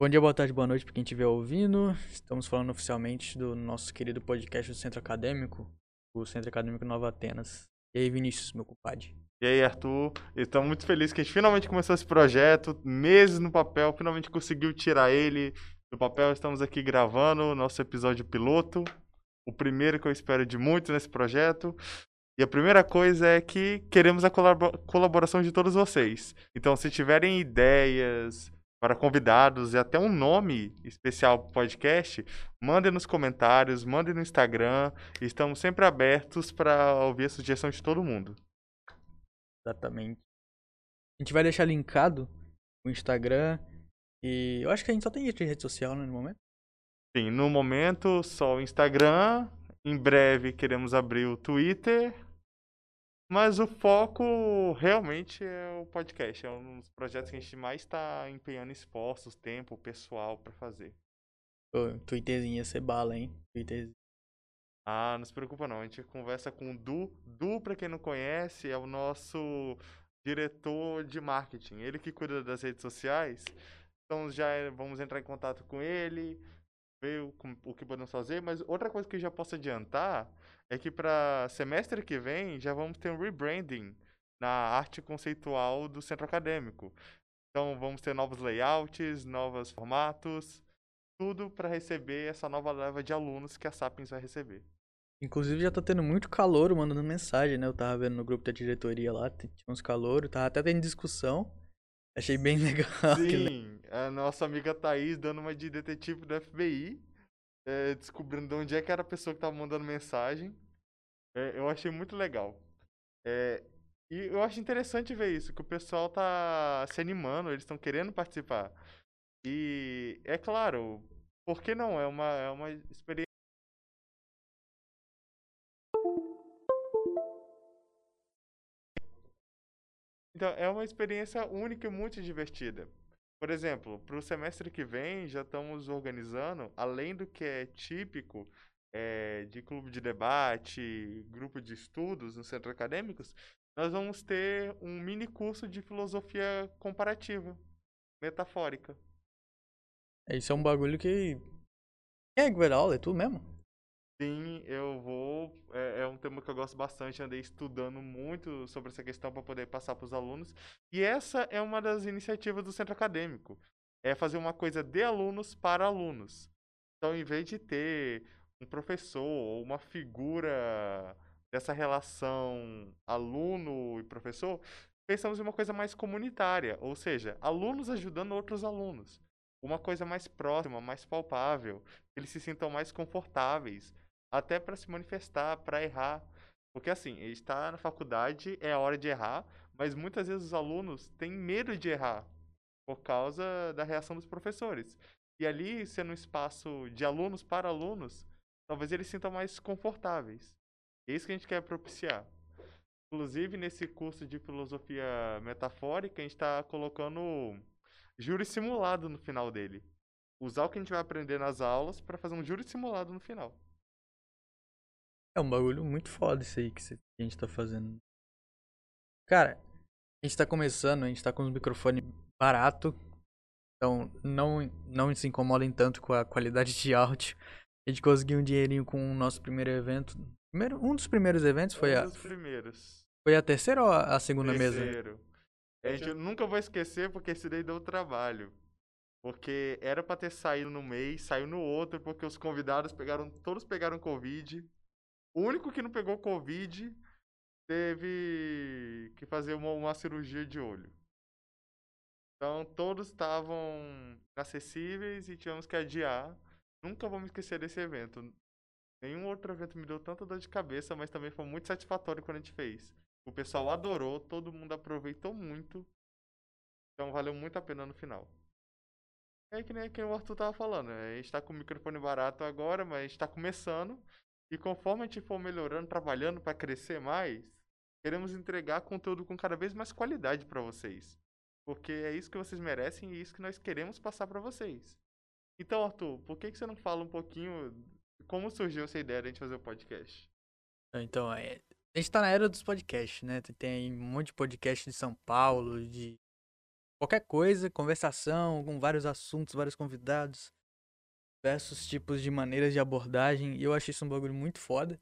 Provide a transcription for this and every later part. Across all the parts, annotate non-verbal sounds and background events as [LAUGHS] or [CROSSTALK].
Bom dia, boa tarde, boa noite para quem estiver ouvindo. Estamos falando oficialmente do nosso querido podcast do Centro Acadêmico, o Centro Acadêmico Nova Atenas. E aí, Vinícius, meu compadre? E aí, Arthur? Estamos muito felizes que a gente finalmente começou esse projeto, meses no papel, finalmente conseguiu tirar ele do papel. Estamos aqui gravando o nosso episódio piloto, o primeiro que eu espero de muito nesse projeto. E a primeira coisa é que queremos a colaboração de todos vocês. Então, se tiverem ideias, para convidados e até um nome especial para o podcast, mandem nos comentários, mandem no Instagram. Estamos sempre abertos para ouvir a sugestão de todo mundo. Exatamente. A gente vai deixar linkado o Instagram e eu acho que a gente só tem rede social né, no momento. Sim, no momento só o Instagram. Em breve queremos abrir o Twitter mas o foco realmente é o podcast. É um dos projetos que a gente mais está empenhando esforços, tempo, pessoal para fazer. Ô, Twitterzinho ia ser bala, hein? Twitterzinho. Ah, não se preocupa não. A gente conversa com o Du. Du, para quem não conhece, é o nosso diretor de marketing. Ele que cuida das redes sociais. Então já é, vamos entrar em contato com ele, ver o, o que podemos fazer. Mas outra coisa que eu já posso adiantar é que para semestre que vem já vamos ter um rebranding na arte conceitual do centro acadêmico. Então vamos ter novos layouts, novos formatos, tudo para receber essa nova leva de alunos que a Sapiens vai receber. Inclusive já tá tendo muito calor mandando mensagem, né? Eu tava vendo no grupo da diretoria lá, tinha uns calor, tava até tendo discussão. Achei bem [LAUGHS] legal. Sim, a nossa amiga Thaís dando uma de detetive do FBI é, descobrindo de onde é que era a pessoa que estava mandando mensagem. É, eu achei muito legal. É, e eu acho interessante ver isso, que o pessoal tá se animando, eles estão querendo participar. E é claro, por que não? É uma, é uma experiência. Então, é uma experiência única e muito divertida. Por exemplo, para o semestre que vem, já estamos organizando, além do que é típico é, de clube de debate, grupo de estudos nos centros acadêmicos, nós vamos ter um mini curso de filosofia comparativa, metafórica. É, isso é um bagulho que. Quem é que vai dar aula? É tu mesmo? Sim, eu vou. É, é, um tema que eu gosto bastante, andei estudando muito sobre essa questão para poder passar para os alunos. E essa é uma das iniciativas do centro acadêmico. É fazer uma coisa de alunos para alunos. Então, em vez de ter um professor ou uma figura dessa relação aluno e professor, pensamos em uma coisa mais comunitária, ou seja, alunos ajudando outros alunos. Uma coisa mais próxima, mais palpável, eles se sintam mais confortáveis até para se manifestar, para errar. Porque assim, está na faculdade, é a hora de errar, mas muitas vezes os alunos têm medo de errar por causa da reação dos professores. E ali, sendo um espaço de alunos para alunos, talvez eles sintam mais confortáveis. É isso que a gente quer propiciar. Inclusive, nesse curso de filosofia metafórica, a gente está colocando júri simulado no final dele. Usar o que a gente vai aprender nas aulas para fazer um júri simulado no final. É um bagulho muito foda isso aí que a gente tá fazendo. Cara, a gente tá começando, a gente tá com os microfones barato. Então, não, não se incomodem tanto com a qualidade de áudio. A gente conseguiu um dinheirinho com o nosso primeiro evento. Primeiro, um dos primeiros eventos foi um a. Um dos primeiros. Foi a terceira ou a segunda Terceiro. mesa? A gente nunca vai esquecer porque esse daí deu trabalho. Porque era para ter saído no mês, saiu no outro, porque os convidados pegaram. Todos pegaram Covid. O único que não pegou Covid teve que fazer uma, uma cirurgia de olho. Então todos estavam acessíveis e tivemos que adiar. Nunca vou me esquecer desse evento. Nenhum outro evento me deu tanta dor de cabeça, mas também foi muito satisfatório quando a gente fez. O pessoal adorou, todo mundo aproveitou muito. Então valeu muito a pena no final. É que nem, o Arthur tava falando. Né? A gente tá com o microfone barato agora, mas a gente tá começando. E conforme a gente for melhorando, trabalhando para crescer mais, queremos entregar conteúdo com cada vez mais qualidade para vocês. Porque é isso que vocês merecem e é isso que nós queremos passar para vocês. Então, Arthur, por que, que você não fala um pouquinho como surgiu essa ideia de a gente fazer o podcast? Então, é, a gente tá na era dos podcasts, né? Tem um monte de podcast de São Paulo, de qualquer coisa, conversação, com vários assuntos, vários convidados, diversos tipos de maneiras de abordagem. E eu achei isso um bagulho muito foda.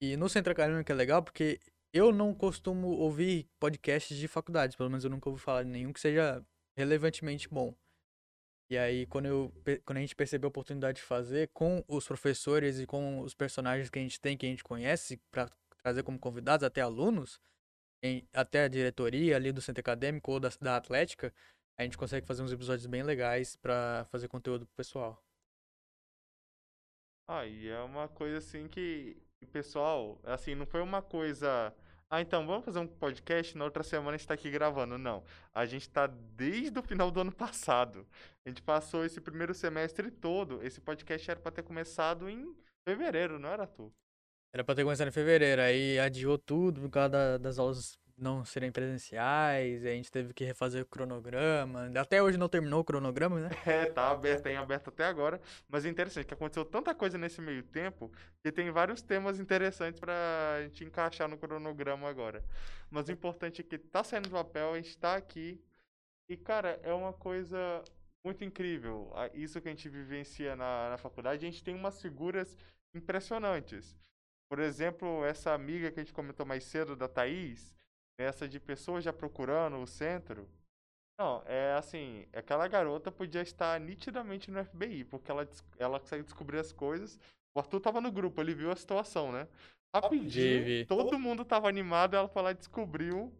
E no Centro Acadêmico é legal porque eu não costumo ouvir podcasts de faculdades, pelo menos eu nunca ouvi falar de nenhum que seja relevantemente bom. E aí, quando, eu, quando a gente percebeu a oportunidade de fazer com os professores e com os personagens que a gente tem, que a gente conhece, para trazer como convidados, até alunos, em, até a diretoria ali do centro acadêmico ou da, da Atlética, a gente consegue fazer uns episódios bem legais para fazer conteúdo pro pessoal. Ah, e é uma coisa assim que, pessoal, assim, não foi uma coisa ah, então vamos fazer um podcast, na outra semana a gente tá aqui gravando. Não. A gente tá desde o final do ano passado. A gente passou esse primeiro semestre todo. Esse podcast era pra ter começado em fevereiro, não era tu? Era pra ter começado em fevereiro, aí adiou tudo por causa da, das aulas não serem presenciais, a gente teve que refazer o cronograma. Até hoje não terminou o cronograma, né? É, tá aberto, tem aberto até agora. Mas é interessante que aconteceu tanta coisa nesse meio tempo que tem vários temas interessantes pra gente encaixar no cronograma agora. Mas o importante é que tá saindo do papel, a gente tá aqui. E, cara, é uma coisa muito incrível. Isso que a gente vivencia na, na faculdade, a gente tem umas figuras impressionantes. Por exemplo, essa amiga que a gente comentou mais cedo, da Thaís, essa de pessoas já procurando o centro. Não, é assim, aquela garota podia estar nitidamente no FBI, porque ela, ela consegue descobrir as coisas. O Arthur tava no grupo, ele viu a situação, né? Rapidinho, todo mundo tava animado, ela foi lá e descobriu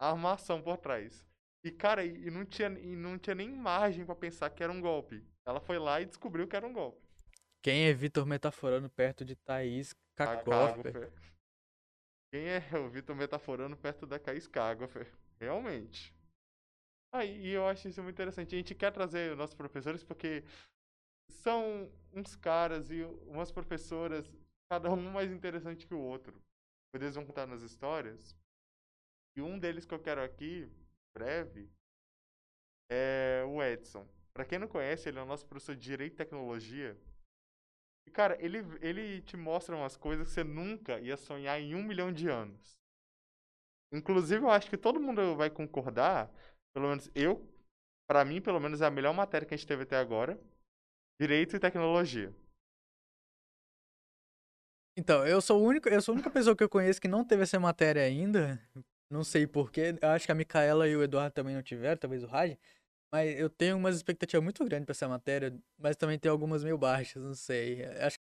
a armação por trás. E, cara, e não tinha, e não tinha nem margem para pensar que era um golpe. Ela foi lá e descobriu que era um golpe. Quem é Vitor metaforando perto de Thaís Cacófer? Quem é [LAUGHS] o Vitor metaforando perto da Caís Cagoffer? Realmente. Aí eu acho isso muito interessante. A gente quer trazer os nossos professores porque são uns caras e umas professoras, cada um mais interessante que o outro. Eles vão contar nas histórias. E um deles que eu quero aqui, breve, é o Edson. Para quem não conhece, ele é o nosso professor de Direito e Tecnologia. Cara, ele, ele te mostra umas coisas que você nunca ia sonhar em um milhão de anos. Inclusive, eu acho que todo mundo vai concordar, pelo menos eu, para mim, pelo menos, é a melhor matéria que a gente teve até agora. Direito e tecnologia. Então, eu sou, o único, eu sou a única pessoa que eu conheço que não teve essa matéria ainda. Não sei porquê. Eu acho que a Micaela e o Eduardo também não tiveram, talvez o Raj. Mas eu tenho umas expectativas muito grandes pra essa matéria, mas também tem algumas meio baixas, não sei. Acho,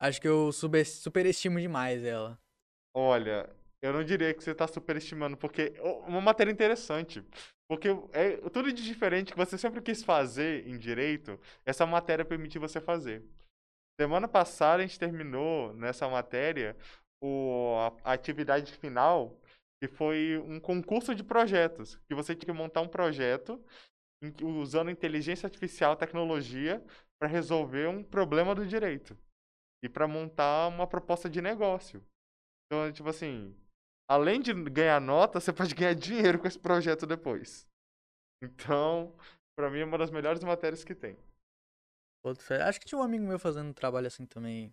acho que eu super, superestimo demais ela. Olha, eu não diria que você tá superestimando, porque uma matéria interessante. Porque é tudo de diferente que você sempre quis fazer em direito, essa matéria permite você fazer. Semana passada a gente terminou nessa matéria o, a, a atividade final, que foi um concurso de projetos, que você tinha que montar um projeto usando inteligência artificial, tecnologia, para resolver um problema do direito e para montar uma proposta de negócio. Então, tipo assim, além de ganhar nota, você pode ganhar dinheiro com esse projeto depois. Então, para mim é uma das melhores matérias que tem. Acho que tinha um amigo meu fazendo um trabalho assim também.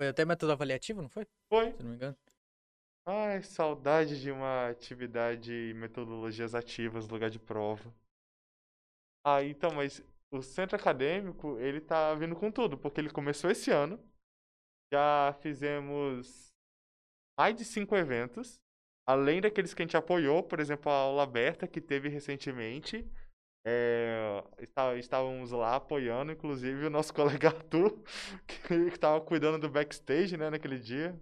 Foi até método avaliativo, não foi? Foi. Se não me engano. Ai, saudade de uma atividade metodologias ativas lugar de prova. Ah, então, mas o centro acadêmico, ele tá vindo com tudo, porque ele começou esse ano. Já fizemos mais de cinco eventos, além daqueles que a gente apoiou, por exemplo, a aula aberta que teve recentemente. É, estávamos lá apoiando, inclusive o nosso [LAUGHS] colega Arthur, que estava cuidando do backstage, né, naquele dia.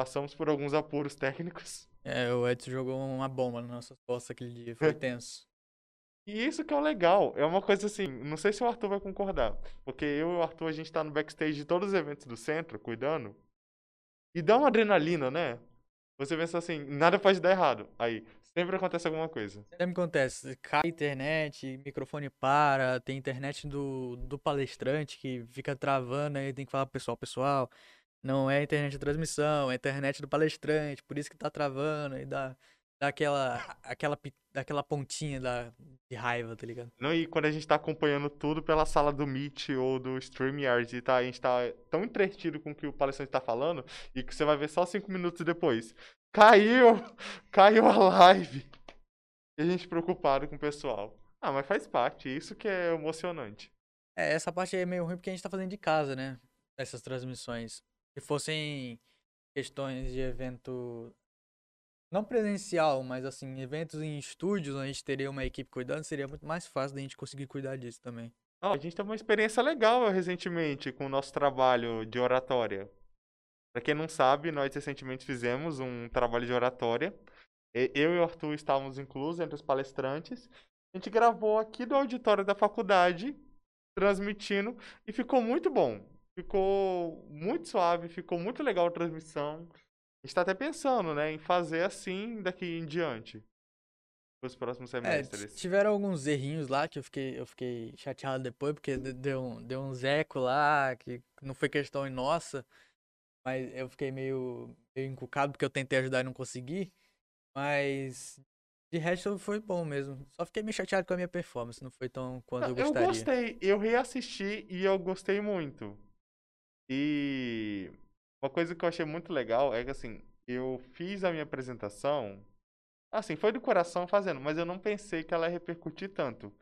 Passamos por alguns apuros técnicos. É, o Edson jogou uma bomba nas nossas costas aquele dia, foi [LAUGHS] tenso. E isso que é o legal. É uma coisa assim, não sei se o Arthur vai concordar. Porque eu e o Arthur, a gente tá no backstage de todos os eventos do centro, cuidando. E dá uma adrenalina, né? Você pensa assim, nada pode dar errado. Aí, sempre acontece alguma coisa. Sempre acontece. Cai a internet, microfone para, tem internet do, do palestrante que fica travando, aí tem que falar pro pessoal, pessoal, não é internet de transmissão, é internet do palestrante, por isso que tá travando, e dá daquela aquela, daquela pontinha da, de raiva, tá ligado? Não, e quando a gente tá acompanhando tudo pela sala do Meet ou do StreamYard e tá, a gente tá tão entretido com o que o palestrante tá falando e que você vai ver só cinco minutos depois. Caiu! [LAUGHS] Caiu a live! e a gente preocupado com o pessoal. Ah, mas faz parte, isso que é emocionante. É, essa parte é meio ruim porque a gente tá fazendo de casa, né? Essas transmissões. Se fossem questões de evento não presencial, mas assim, eventos em estúdios, onde a gente teria uma equipe cuidando, seria muito mais fácil da gente conseguir cuidar disso também. Ah, a gente teve uma experiência legal recentemente com o nosso trabalho de oratória. Para quem não sabe, nós recentemente fizemos um trabalho de oratória. Eu e o Arthur estávamos inclusos entre os palestrantes. A gente gravou aqui do auditório da faculdade, transmitindo, e ficou muito bom. Ficou muito suave, ficou muito legal a transmissão. A gente tá até pensando, né, em fazer assim daqui em diante. Os próximos É, semestres. tiveram alguns errinhos lá que eu fiquei, eu fiquei chateado depois, porque de- deu, um- deu uns eco lá, que não foi questão nossa, mas eu fiquei meio, meio encucado porque eu tentei ajudar e não consegui. Mas de resto foi bom mesmo. Só fiquei meio chateado com a minha performance, não foi tão quanto eu Não, eu gostaria. gostei, eu reassisti e eu gostei muito. E uma coisa que eu achei muito legal é que assim, eu fiz a minha apresentação, assim, foi do coração fazendo, mas eu não pensei que ela ia repercutir tanto.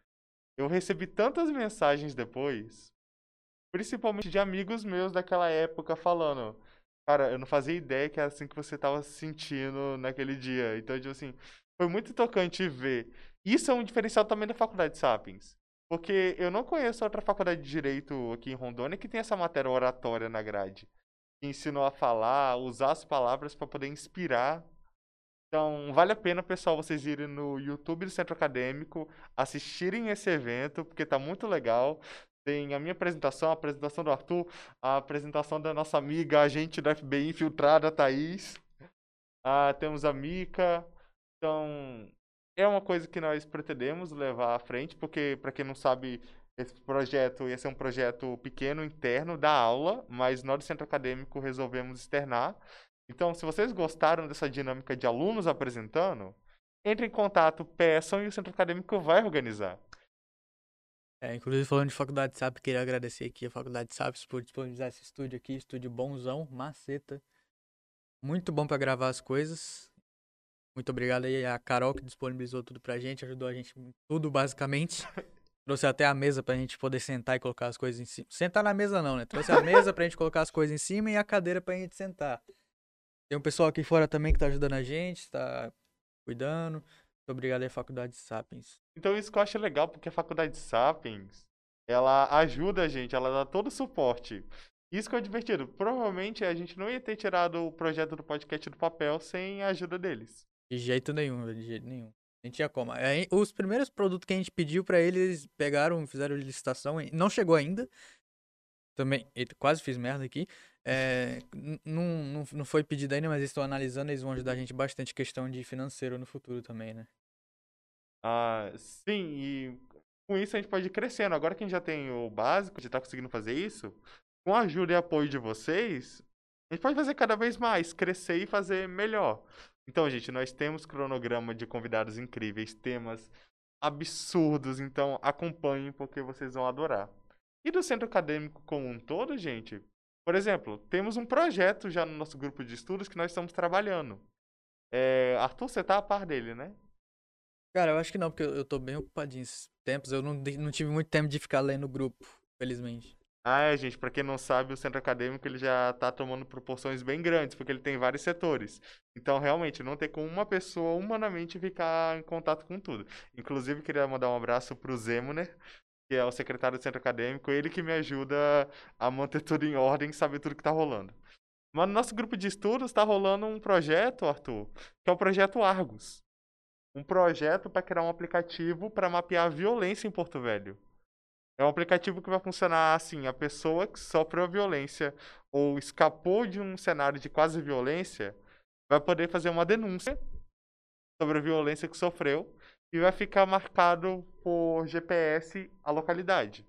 Eu recebi tantas mensagens depois, principalmente de amigos meus daquela época falando, cara, eu não fazia ideia que era assim que você tava se sentindo naquele dia. Então, tipo assim, foi muito tocante ver. Isso é um diferencial também da faculdade Sapiens. Porque eu não conheço outra faculdade de direito aqui em Rondônia que tem essa matéria oratória na grade. Que ensinou a falar, usar as palavras para poder inspirar. Então, vale a pena, pessoal, vocês irem no YouTube do Centro Acadêmico, assistirem esse evento, porque tá muito legal. Tem a minha apresentação, a apresentação do Arthur, a apresentação da nossa amiga, agente da FBI infiltrada, Thaís. Ah, temos a Mica. Então, é uma coisa que nós pretendemos levar à frente, porque, para quem não sabe, esse projeto ia ser um projeto pequeno, interno, da aula, mas nós do Centro Acadêmico resolvemos externar. Então, se vocês gostaram dessa dinâmica de alunos apresentando, entre em contato, peçam e o Centro Acadêmico vai organizar. É, inclusive falando de faculdade SAP, queria agradecer aqui a faculdade SAP por disponibilizar esse estúdio aqui, estúdio bonzão, maceta. Muito bom pra gravar as coisas. Muito obrigado aí a Carol que disponibilizou tudo pra gente, ajudou a gente tudo basicamente. [LAUGHS] Trouxe até a mesa pra gente poder sentar e colocar as coisas em cima. Sentar na mesa não, né? Trouxe a mesa pra gente colocar as coisas em cima e a cadeira pra gente sentar. Tem um pessoal aqui fora também que tá ajudando a gente, tá cuidando. Muito obrigado aí, Faculdade Sapiens. Então, isso que eu acho legal, porque a Faculdade Sapiens, ela ajuda a gente, ela dá todo o suporte. Isso que é divertido. Provavelmente a gente não ia ter tirado o projeto do podcast do papel sem a ajuda deles. De jeito nenhum, de jeito nenhum. Nem tinha como. Aí, os primeiros produtos que a gente pediu pra eles, pegaram, fizeram licitação, não chegou ainda. Também, quase fiz merda aqui. É, não, não, não foi pedido ainda, mas eles estão analisando, eles vão ajudar a gente bastante questão de financeiro no futuro também, né? Ah, sim, e com isso a gente pode ir crescendo. Agora que a gente já tem o básico, já tá conseguindo fazer isso, com a ajuda e apoio de vocês, a gente pode fazer cada vez mais, crescer e fazer melhor. Então, gente, nós temos cronograma de convidados incríveis, temas absurdos, então acompanhem porque vocês vão adorar. E do centro acadêmico como um todo, gente, por exemplo, temos um projeto já no nosso grupo de estudos que nós estamos trabalhando. É, Arthur, você tá a par dele, né? Cara, eu acho que não, porque eu, tô bem ocupadinho esses tempos. Eu não, não tive muito tempo de ficar lendo o grupo, felizmente. Ah, é, gente, pra quem não sabe, o centro acadêmico ele já tá tomando proporções bem grandes, porque ele tem vários setores. Então, realmente, não tem como uma pessoa humanamente ficar em contato com tudo. Inclusive, queria mandar um abraço pro Zemuner, que é o secretário do centro acadêmico, ele que me ajuda a manter tudo em ordem e saber tudo que tá rolando. Mas no nosso grupo de estudos tá rolando um projeto, Arthur, que é o projeto Argos. Um projeto para criar um aplicativo para mapear a violência em Porto Velho. É um aplicativo que vai funcionar assim: a pessoa que sofreu violência ou escapou de um cenário de quase violência vai poder fazer uma denúncia sobre a violência que sofreu e vai ficar marcado por GPS a localidade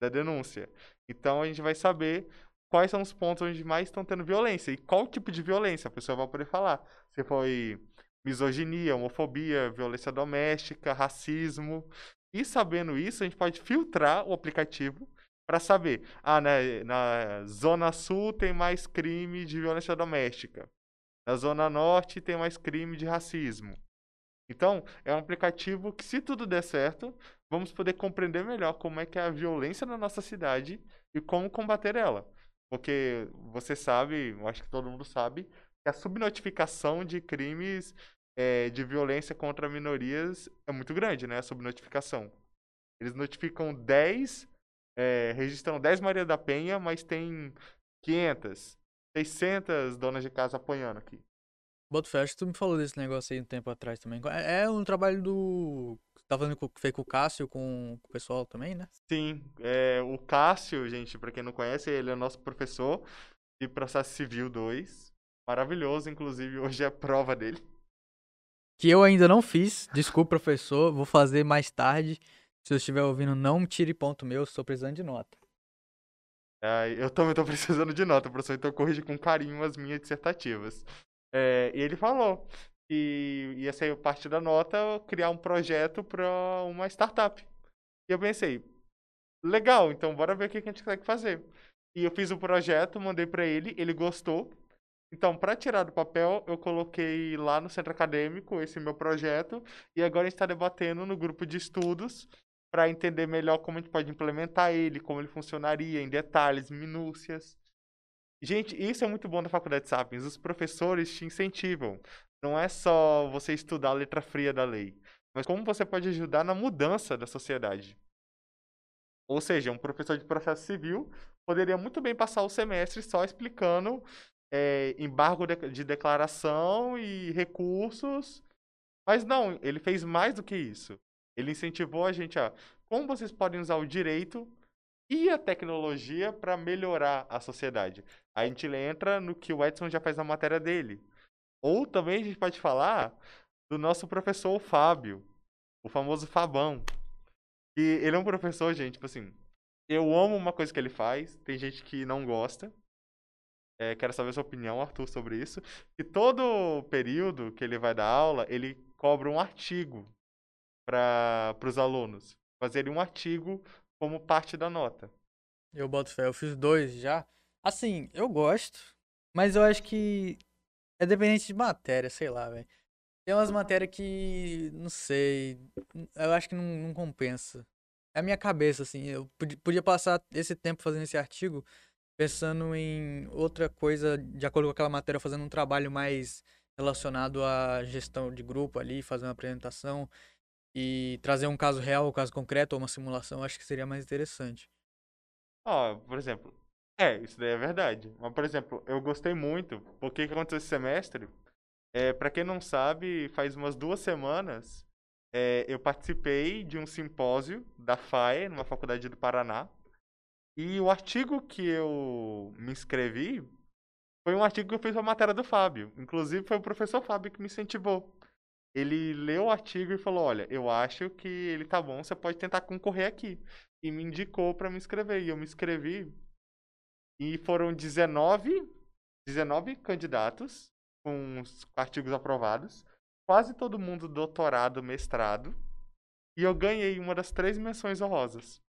da denúncia. Então a gente vai saber quais são os pontos onde mais estão tendo violência e qual tipo de violência a pessoa vai poder falar. Se foi misoginia, homofobia, violência doméstica, racismo. E sabendo isso, a gente pode filtrar o aplicativo para saber, ah, na, na Zona Sul tem mais crime de violência doméstica. Na Zona Norte tem mais crime de racismo. Então, é um aplicativo que, se tudo der certo, vamos poder compreender melhor como é que é a violência na nossa cidade e como combater ela. Porque você sabe, eu acho que todo mundo sabe, que a subnotificação de crimes é, de violência contra minorias é muito grande, né? A subnotificação. Eles notificam 10, é, registram 10 Maria da Penha, mas tem 500, 600 donas de casa apanhando aqui. Boto que tu me falou desse negócio aí um tempo atrás também. É, é um trabalho do. Tá falando que fez com o Cássio, com, com o pessoal também, né? Sim, é, o Cássio, gente, pra quem não conhece, ele é nosso professor de processo civil 2. Maravilhoso, inclusive, hoje é prova dele. Que eu ainda não fiz, desculpa, professor, vou fazer mais tarde. Se eu estiver ouvindo, não tire ponto meu, estou precisando de nota. É, eu também estou [LAUGHS] precisando de nota, professor, então corrige com carinho as minhas dissertativas. É, e ele falou que ia ser parte da nota criar um projeto para uma startup. E eu pensei, legal, então bora ver o que a gente consegue fazer. E eu fiz o projeto, mandei para ele, ele gostou. Então, para tirar do papel, eu coloquei lá no centro acadêmico esse meu projeto e agora a gente está debatendo no grupo de estudos para entender melhor como a gente pode implementar ele, como ele funcionaria em detalhes, minúcias. Gente, isso é muito bom da Faculdade de Sapiens. Os professores te incentivam. Não é só você estudar a letra fria da lei, mas como você pode ajudar na mudança da sociedade. Ou seja, um professor de processo civil poderia muito bem passar o semestre só explicando é, embargo de declaração e recursos. Mas não, ele fez mais do que isso. Ele incentivou a gente a como vocês podem usar o direito e a tecnologia para melhorar a sociedade. A gente entra no que o Edson já faz na matéria dele. Ou também a gente pode falar do nosso professor Fábio, o famoso Fabão. Que ele é um professor, gente, tipo assim, eu amo uma coisa que ele faz, tem gente que não gosta. É, quero saber a sua opinião, Arthur, sobre isso. Que todo período que ele vai dar aula, ele cobra um artigo para os alunos. Fazerem um artigo como parte da nota. Eu boto fé, eu fiz dois já. Assim, eu gosto, mas eu acho que é dependente de matéria, sei lá, velho. Tem umas matérias que, não sei, eu acho que não, não compensa. É a minha cabeça, assim, eu podia passar esse tempo fazendo esse artigo pensando em outra coisa, de acordo com aquela matéria, fazendo um trabalho mais relacionado à gestão de grupo ali, fazer uma apresentação e trazer um caso real, um caso concreto ou uma simulação, acho que seria mais interessante. Ó, oh, por exemplo, é, isso daí é verdade. Mas, por exemplo, eu gostei muito, porque o que aconteceu esse semestre? É, para quem não sabe, faz umas duas semanas, é, eu participei de um simpósio da FAE, numa faculdade do Paraná. E o artigo que eu me inscrevi foi um artigo que eu fiz a matéria do Fábio. Inclusive, foi o professor Fábio que me incentivou ele leu o artigo e falou: Olha, eu acho que ele tá bom, você pode tentar concorrer aqui. E me indicou para me inscrever. E eu me inscrevi. E foram 19, 19 candidatos com os artigos aprovados. Quase todo mundo doutorado, mestrado. E eu ganhei uma das três menções honrosas.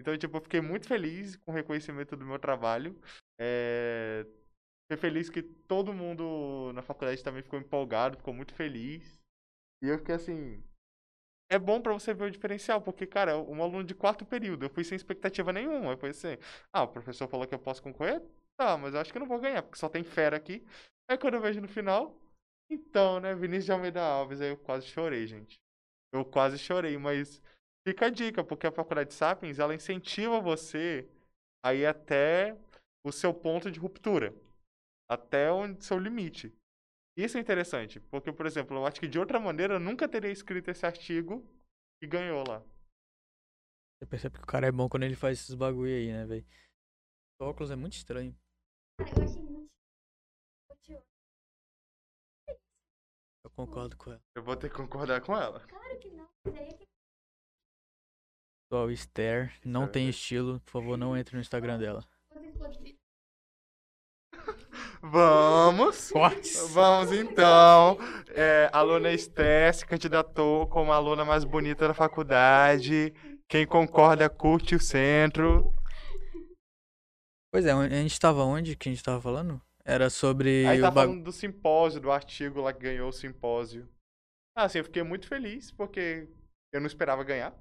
Então, tipo, eu fiquei muito feliz com o reconhecimento do meu trabalho. É... Fiquei feliz que todo mundo na faculdade também ficou empolgado, ficou muito feliz. E eu fiquei assim. É bom para você ver o diferencial, porque, cara, um aluno de quarto período, eu fui sem expectativa nenhuma. Eu pensei, assim, ah, o professor falou que eu posso concorrer? Tá, mas eu acho que eu não vou ganhar, porque só tem fera aqui. Aí quando eu vejo no final, então, né, Vinícius de Almeida Alves, aí eu quase chorei, gente. Eu quase chorei, mas fica a dica, porque a Faculdade de Sapiens, ela incentiva você a ir até o seu ponto de ruptura até o seu limite. Isso é interessante, porque, por exemplo, eu acho que de outra maneira eu nunca teria escrito esse artigo e ganhou lá. Você percebe que o cara é bom quando ele faz esses bagulho aí, né, velho? O óculos é muito estranho. Cara, eu achei muito. Eu concordo com ela. Eu vou ter que concordar com ela. Claro que não. Pessoal, Esther não tem estilo. Por favor, não entre no Instagram dela. Vamos. Cortes. Vamos então. É, a aluna Esté se candidatou como a aluna mais bonita da faculdade. Quem concorda, curte o centro. Pois é, a gente estava onde que a gente estava falando? Era sobre. Aí tá falando do simpósio, do artigo lá que ganhou o simpósio. Ah, assim, eu fiquei muito feliz, porque eu não esperava ganhar.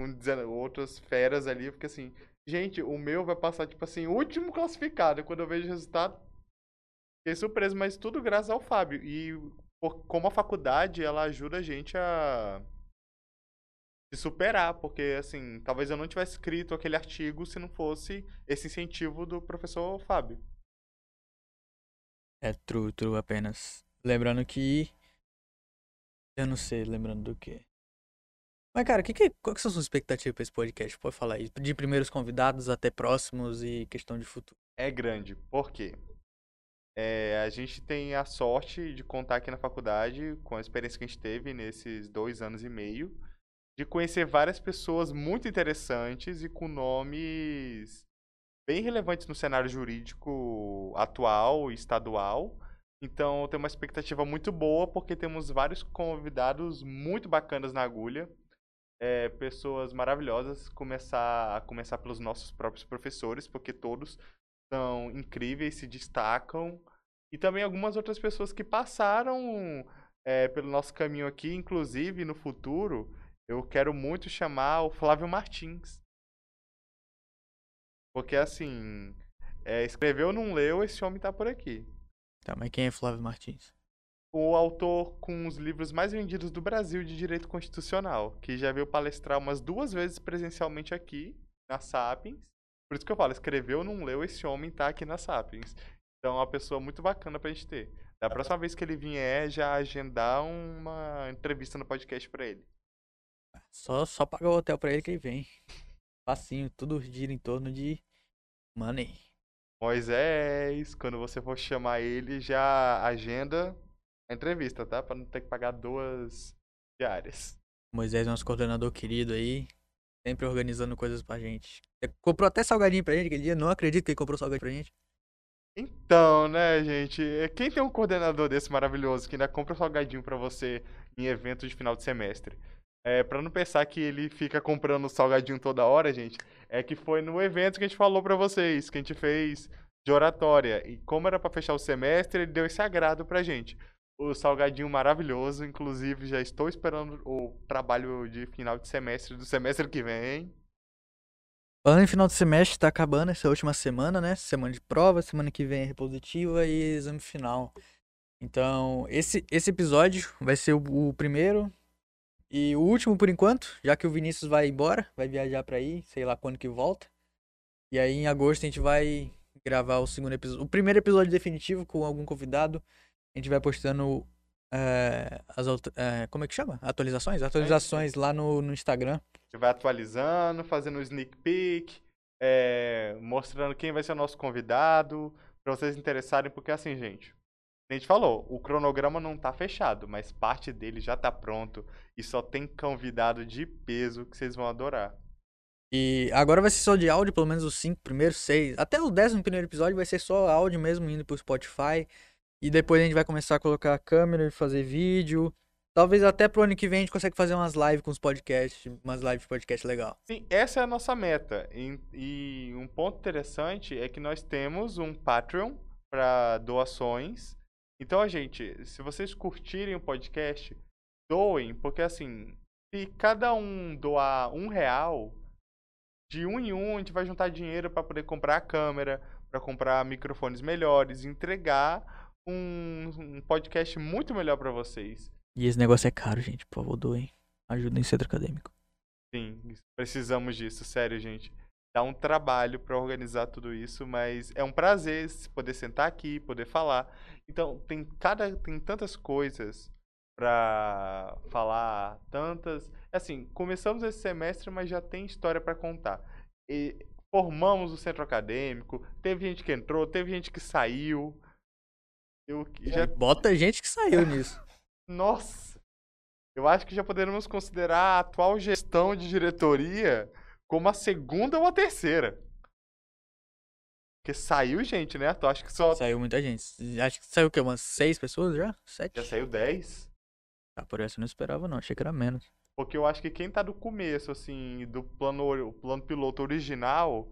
Com outras feras ali, fiquei assim, gente, o meu vai passar, tipo assim, último classificado. Quando eu vejo o resultado, fiquei surpreso, mas tudo graças ao Fábio. E por- como a faculdade, ela ajuda a gente a se superar, porque assim, talvez eu não tivesse escrito aquele artigo se não fosse esse incentivo do professor Fábio. É true, true apenas. Lembrando que. Eu não sei, lembrando do quê. Mas, cara, que que, qual que são as suas expectativas pra esse podcast? Pode falar aí. De primeiros convidados até próximos e questão de futuro. É grande, por quê? É, a gente tem a sorte de contar aqui na faculdade, com a experiência que a gente teve nesses dois anos e meio, de conhecer várias pessoas muito interessantes e com nomes bem relevantes no cenário jurídico atual e estadual. Então, eu tenho uma expectativa muito boa, porque temos vários convidados muito bacanas na agulha. É, pessoas maravilhosas, começar a começar pelos nossos próprios professores, porque todos são incríveis, se destacam. E também algumas outras pessoas que passaram é, pelo nosso caminho aqui, inclusive no futuro, eu quero muito chamar o Flávio Martins. Porque assim, é, escreveu, não leu, esse homem tá por aqui. Tá, mas quem é Flávio Martins? O autor com os livros mais vendidos do Brasil de direito constitucional, que já veio palestrar umas duas vezes presencialmente aqui, na Sapiens. Por isso que eu falo, escreveu, não leu, esse homem tá aqui na Sapiens. Então é uma pessoa muito bacana pra gente ter. Da próxima vez que ele vier, já agendar uma entrevista no podcast pra ele. Só, só pagar o hotel pra ele que ele vem. Facinho, tudo gira em torno de money. Moisés, quando você for chamar ele, já agenda a entrevista, tá? Pra não ter que pagar duas diárias. Moisés, nosso coordenador querido aí, sempre organizando coisas pra gente. Ele comprou até salgadinho pra gente aquele dia, não acredito que ele comprou salgadinho pra gente. Então, né, gente? Quem tem um coordenador desse maravilhoso que ainda compra salgadinho pra você em eventos de final de semestre? É, pra não pensar que ele fica comprando salgadinho toda hora, gente, é que foi no evento que a gente falou pra vocês, que a gente fez de oratória. E como era pra fechar o semestre, ele deu esse agrado pra gente. O salgadinho maravilhoso, inclusive já estou esperando o trabalho de final de semestre do semestre que vem. Falando em final de semestre, tá acabando essa última semana, né? Semana de prova, semana que vem é repositiva e exame final. Então, esse, esse episódio vai ser o, o primeiro e o último por enquanto, já que o Vinícius vai embora, vai viajar pra aí, sei lá quando que volta. E aí em agosto a gente vai gravar o segundo episódio, o primeiro episódio definitivo com algum convidado. A gente vai postando eh, as eh, como é que chama? Atualizações? Atualizações lá no, no Instagram. A gente vai atualizando, fazendo um sneak peek, é, mostrando quem vai ser o nosso convidado, pra vocês interessarem, porque assim, gente, a gente falou, o cronograma não tá fechado, mas parte dele já tá pronto e só tem convidado de peso que vocês vão adorar. E agora vai ser só de áudio, pelo menos os cinco primeiros, seis. Até o décimo primeiro episódio vai ser só áudio mesmo, indo pro Spotify. E depois a gente vai começar a colocar a câmera e fazer vídeo. Talvez até pro ano que vem a gente consiga fazer umas lives com os podcasts, umas lives de podcast legal. Sim, essa é a nossa meta. E, e um ponto interessante é que nós temos um Patreon para doações. Então, gente, se vocês curtirem o podcast, doem, porque assim, se cada um doar um real, de um em um a gente vai juntar dinheiro para poder comprar a câmera, para comprar microfones melhores, entregar um, um podcast muito melhor para vocês. E esse negócio é caro, gente. Por favor, doem. Ajudem o centro acadêmico. Sim, precisamos disso, sério, gente. Dá um trabalho para organizar tudo isso, mas é um prazer poder sentar aqui, poder falar. Então, tem cada tem tantas coisas para falar, tantas, assim, começamos esse semestre, mas já tem história para contar. E formamos o centro acadêmico, teve gente que entrou, teve gente que saiu. Eu já Bota gente que saiu nisso. [LAUGHS] nossa! Eu acho que já poderíamos considerar a atual gestão de diretoria como a segunda ou a terceira. Porque saiu gente, né? Tu acha que só. Saiu muita gente. Acho que saiu o quê? Umas seis pessoas já? Sete? Já saiu 10? Ah, por essa eu não esperava, não. Achei que era menos. Porque eu acho que quem tá do começo, assim, do plano, o plano piloto original,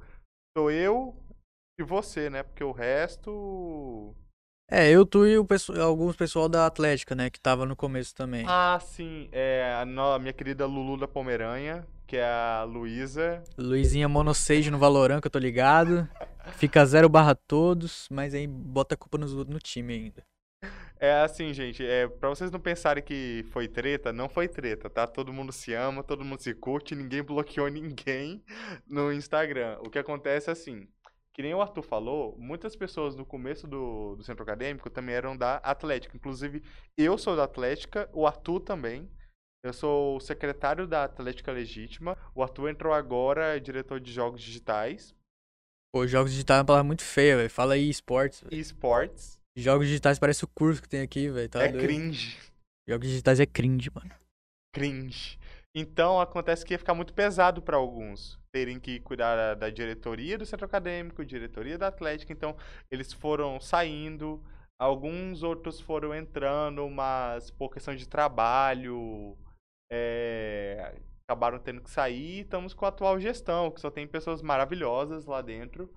sou eu e você, né? Porque o resto. É, eu, tu e o pesso- alguns pessoal da Atlética, né, que tava no começo também. Ah, sim. É a, no- a minha querida Lulu da Pomerânia, que é a Luísa. Luizinha Monosage no Valorant, que eu tô ligado. Fica zero barra todos, mas aí bota a culpa nos, no time ainda. É assim, gente, é, pra vocês não pensarem que foi treta, não foi treta, tá? Todo mundo se ama, todo mundo se curte, ninguém bloqueou [LAUGHS] ninguém no Instagram. O que acontece é assim, que nem o Arthur falou, muitas pessoas no começo do, do centro acadêmico também eram da Atlética. Inclusive, eu sou da Atlética, o Arthur também. Eu sou o secretário da Atlética Legítima. O Arthur entrou agora, é diretor de jogos digitais Pô, jogos digitais é uma palavra muito feia, velho. Fala aí esportes. esportes. Jogos digitais parece o curso que tem aqui, velho. Tá é doido. cringe. Jogos digitais é cringe, mano. cringe. Então acontece que ia ficar muito pesado para alguns terem que cuidar da, diretoria do centro acadêmico, diretoria da Atlética. Então eles foram saindo, alguns outros foram entrando, mas por questão de trabalho é, acabaram tendo que sair. Estamos com a atual gestão, que só tem pessoas maravilhosas lá dentro.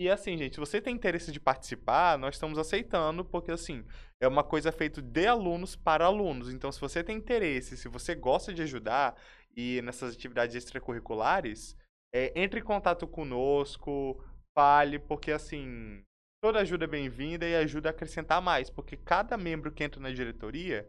E assim, gente, se você tem interesse de participar, nós estamos aceitando, porque assim, é uma coisa feita de alunos para alunos. Então, se você tem interesse, se você gosta de ajudar e nessas atividades extracurriculares, é, entre em contato conosco, fale, porque assim, toda ajuda é bem-vinda e ajuda a acrescentar mais, porque cada membro que entra na diretoria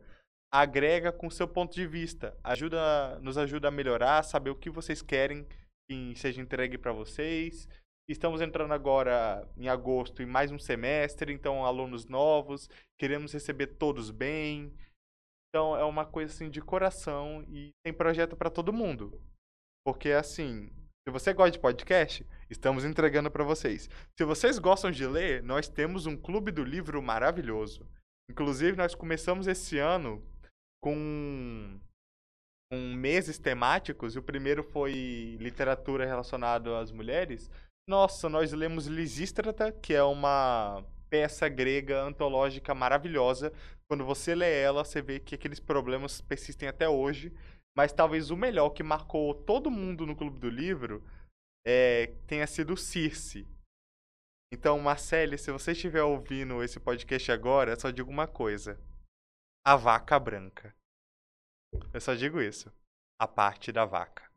agrega com seu ponto de vista, ajuda, nos ajuda a melhorar, saber o que vocês querem que seja entregue para vocês. Estamos entrando agora em agosto em mais um semestre, então alunos novos, queremos receber todos bem. Então é uma coisa assim de coração e tem projeto para todo mundo. Porque assim, se você gosta de podcast, estamos entregando para vocês. Se vocês gostam de ler, nós temos um clube do livro maravilhoso. Inclusive nós começamos esse ano com com meses temáticos, e o primeiro foi literatura relacionada às mulheres. Nossa, nós lemos Lisístrata, que é uma peça grega antológica maravilhosa. Quando você lê ela, você vê que aqueles problemas persistem até hoje. Mas talvez o melhor que marcou todo mundo no Clube do Livro é, tenha sido Circe. Então, Marcele, se você estiver ouvindo esse podcast agora, eu só digo uma coisa. A vaca branca. Eu só digo isso. A parte da vaca.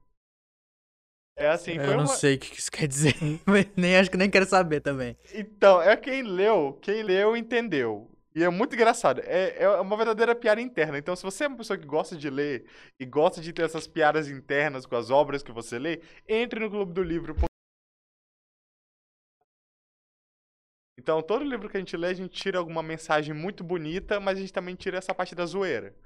É assim, eu não uma... sei o que isso quer dizer. [LAUGHS] nem acho que nem quero saber também. Então, é quem leu, quem leu entendeu. E é muito engraçado. É, é uma verdadeira piada interna. Então, se você é uma pessoa que gosta de ler e gosta de ter essas piadas internas com as obras que você lê, entre no Clube do Livro. Então, todo livro que a gente lê, a gente tira alguma mensagem muito bonita, mas a gente também tira essa parte da zoeira.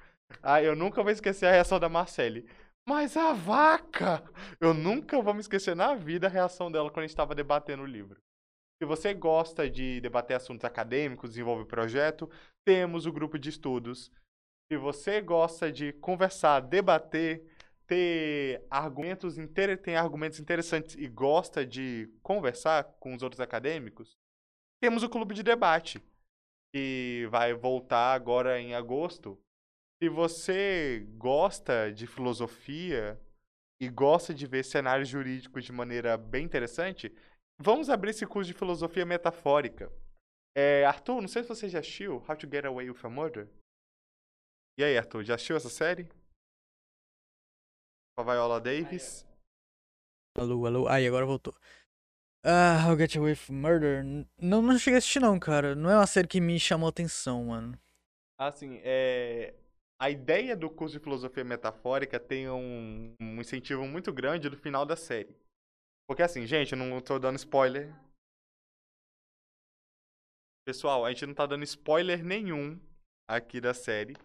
Ah, eu nunca vou esquecer a reação da Marcele. Mas a vaca! Eu nunca vou me esquecer na vida a reação dela quando a gente estava debatendo o livro. Se você gosta de debater assuntos acadêmicos, desenvolve projeto, temos o grupo de estudos. Se você gosta de conversar, debater, ter argumentos, tem argumentos interessantes e gosta de conversar com os outros acadêmicos, temos o clube de debate, que vai voltar agora em agosto. Se você gosta de filosofia e gosta de ver cenários jurídicos de maneira bem interessante, vamos abrir esse curso de filosofia metafórica. É, Arthur, não sei se você já assistiu How to Get Away with a Murder. E aí, Arthur, já assistiu essa série? Com a Viola Davis? Alô, alô. Aí, agora voltou. Ah, How Get Away with Murder. Não, não cheguei a assistir, não, cara. Não é uma série que me chamou atenção, mano. Assim, é... a ideia do curso de filosofia metafórica tem um, um incentivo muito grande no final da série. Porque assim, gente, eu não tô dando spoiler. Pessoal, a gente não tá dando spoiler nenhum aqui da série.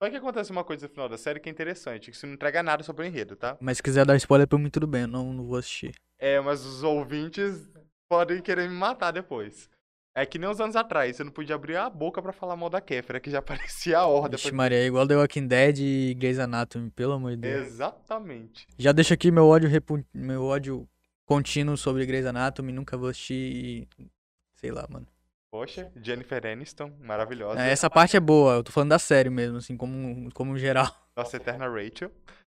Só que acontece uma coisa no final da série que é interessante, que isso não entrega nada sobre o enredo, tá? Mas se quiser dar spoiler pra mim, tudo bem. Eu não, não vou assistir. É, mas os ouvintes podem querer me matar depois. É que nem uns anos atrás, você não podia abrir a boca pra falar mal da Kéfera, que já [LAUGHS] parecia a horda. Vixe, Maria, é igual The Walking Dead e Grey's Anatomy, pelo amor de Deus. Exatamente. Já deixo aqui meu ódio, repu... meu ódio contínuo sobre Grey's Anatomy. Nunca vou assistir e... Sei lá, mano. Poxa, Jennifer Aniston, maravilhosa. É, essa parte é boa. Eu tô falando da série mesmo, assim, como, como geral. Nossa eterna Rachel.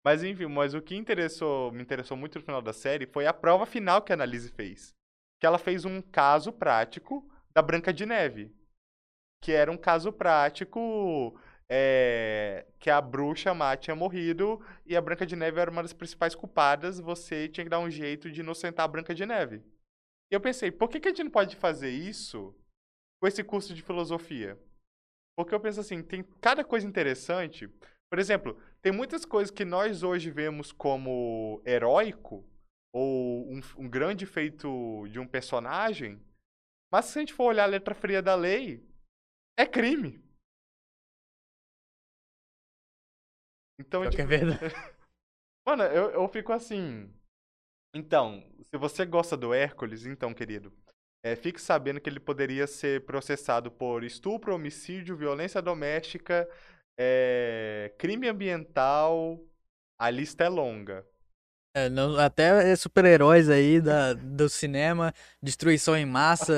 Mas enfim, mas o que interessou, me interessou muito no final da série foi a prova final que a Annalise fez. Que ela fez um caso prático da Branca de Neve. que era um caso prático é, que a bruxa má tinha morrido e a Branca de Neve era uma das principais culpadas, você tinha que dar um jeito de inocentar a Branca de Neve. E eu pensei, por que, que a gente não pode fazer isso com esse curso de filosofia? Porque eu penso assim, tem cada coisa interessante. Por exemplo, tem muitas coisas que nós hoje vemos como heróico, ou um, um grande feito de um personagem, mas se a gente for olhar a letra fria da lei, é crime. Então, Pior é tipo, verdade. [LAUGHS] Mano, eu, eu fico assim. Então, se você gosta do Hércules, então, querido, é, fique sabendo que ele poderia ser processado por estupro, homicídio, violência doméstica, é, crime ambiental. A lista é longa. É, não- até super-heróis aí da, do cinema, destruição em massa,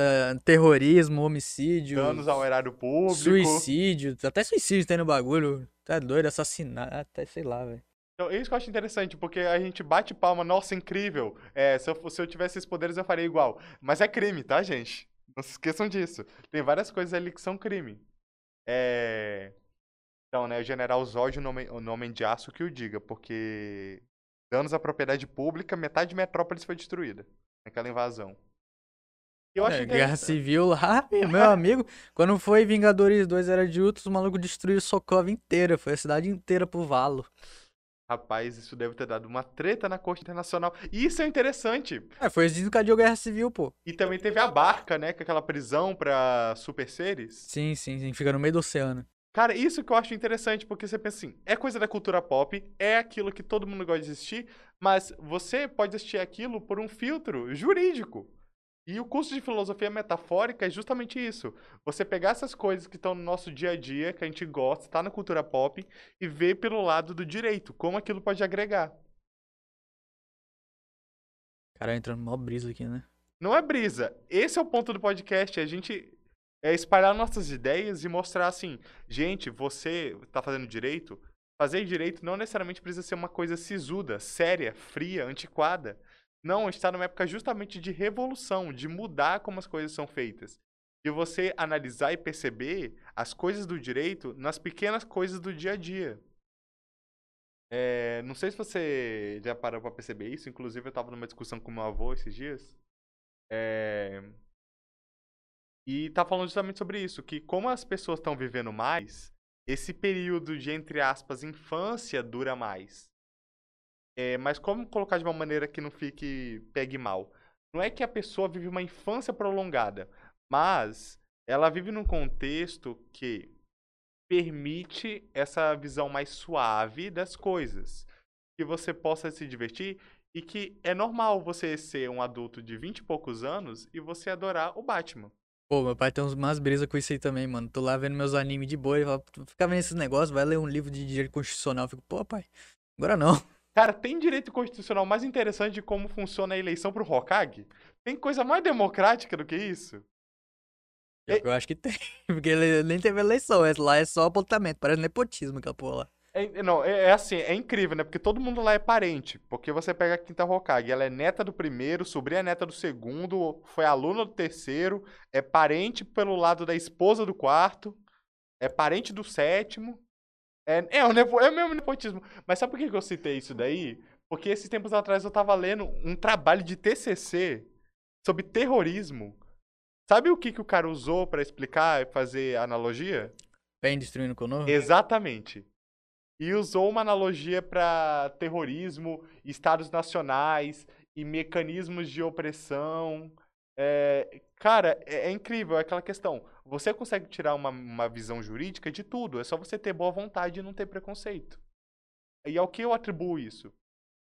terrorismo, homicídio, Danos ao erário público. suicídio, até suicídio tem no bagulho. Tá doido, assassinato, até sei lá, velho. Então, isso que eu acho interessante, porque a gente bate palma, nossa, incrível. É, se, eu, se eu tivesse esses poderes, eu faria igual. Mas é crime, tá, gente? Não se esqueçam disso. Tem várias coisas ali que são crime. É... Então, né, o general Zod, o nome, o nome de aço que o diga, porque danos à propriedade pública, metade de Metrópolis foi destruída naquela invasão. Eu acho É, Guerra interessante. Civil lá, [LAUGHS] meu amigo, quando foi Vingadores 2 Era de Ultron, os malucos destruíram Sokov inteira, foi a cidade inteira pro valo. Rapaz, isso deve ter dado uma treta na corte internacional. E isso é interessante. É, foi isso que desencadeou a Guerra Civil, pô. E também teve a barca, né? Com aquela prisão pra super seres. Sim, sim, sim, fica no meio do oceano. Cara, isso que eu acho interessante, porque você pensa assim, é coisa da cultura pop, é aquilo que todo mundo gosta de assistir, mas você pode assistir aquilo por um filtro jurídico. E o curso de filosofia metafórica é justamente isso. Você pegar essas coisas que estão no nosso dia a dia, que a gente gosta, está na cultura pop, e ver pelo lado do direito, como aquilo pode agregar. Cara, entrando mó brisa aqui, né? Não é brisa. Esse é o ponto do podcast. A gente é espalhar nossas ideias e mostrar assim, gente, você tá fazendo direito. Fazer direito não necessariamente precisa ser uma coisa sisuda, séria, fria, antiquada. Não, está numa época justamente de revolução, de mudar como as coisas são feitas. De você analisar e perceber as coisas do direito nas pequenas coisas do dia a dia. É, não sei se você já parou para perceber isso, inclusive eu estava numa discussão com meu avô esses dias. É, E tá falando justamente sobre isso, que como as pessoas estão vivendo mais, esse período de, entre aspas, infância dura mais. É, mas como colocar de uma maneira que não fique pegue mal? Não é que a pessoa vive uma infância prolongada, mas ela vive num contexto que permite essa visão mais suave das coisas. Que você possa se divertir e que é normal você ser um adulto de 20 e poucos anos e você adorar o Batman. Pô, meu pai tem uns- umas brisas com isso aí também, mano. Tô lá vendo meus animes de boa e fala, "Tu fica vendo esses negócios, vai ler um livro de direito constitucional. Eu fico, pô, pai, agora não. Cara, tem direito constitucional mais interessante de como funciona a eleição pro Hokage? Tem coisa mais democrática do que isso? Eu, eu acho que tem, [LAUGHS] porque ele nem teve eleição, lá é só apontamento, parece nepotismo aquela porra lá. É, não, é, é assim, é incrível, né? Porque todo mundo lá é parente. Porque você pega a Quinta Hokage, ela é neta do primeiro, sobrinha neta do segundo, foi aluna do terceiro, é parente pelo lado da esposa do quarto, é parente do sétimo. É, é, o nepo, é mesmo nepotismo. Mas sabe por que que eu citei isso daí? Porque esses tempos atrás eu tava lendo um trabalho de TCC sobre terrorismo. Sabe o que, que o cara usou pra explicar e fazer analogia? Vem destruindo Konoha? Exatamente. E usou uma analogia para terrorismo, estados nacionais e mecanismos de opressão. É, cara, é, é incrível é aquela questão. Você consegue tirar uma, uma visão jurídica de tudo. É só você ter boa vontade e não ter preconceito. E ao que eu atribuo isso?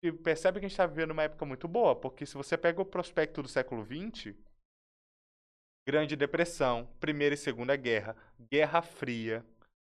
E percebe que a gente está vivendo uma época muito boa, porque se você pega o prospecto do século XX, Grande Depressão, Primeira e Segunda Guerra, Guerra Fria,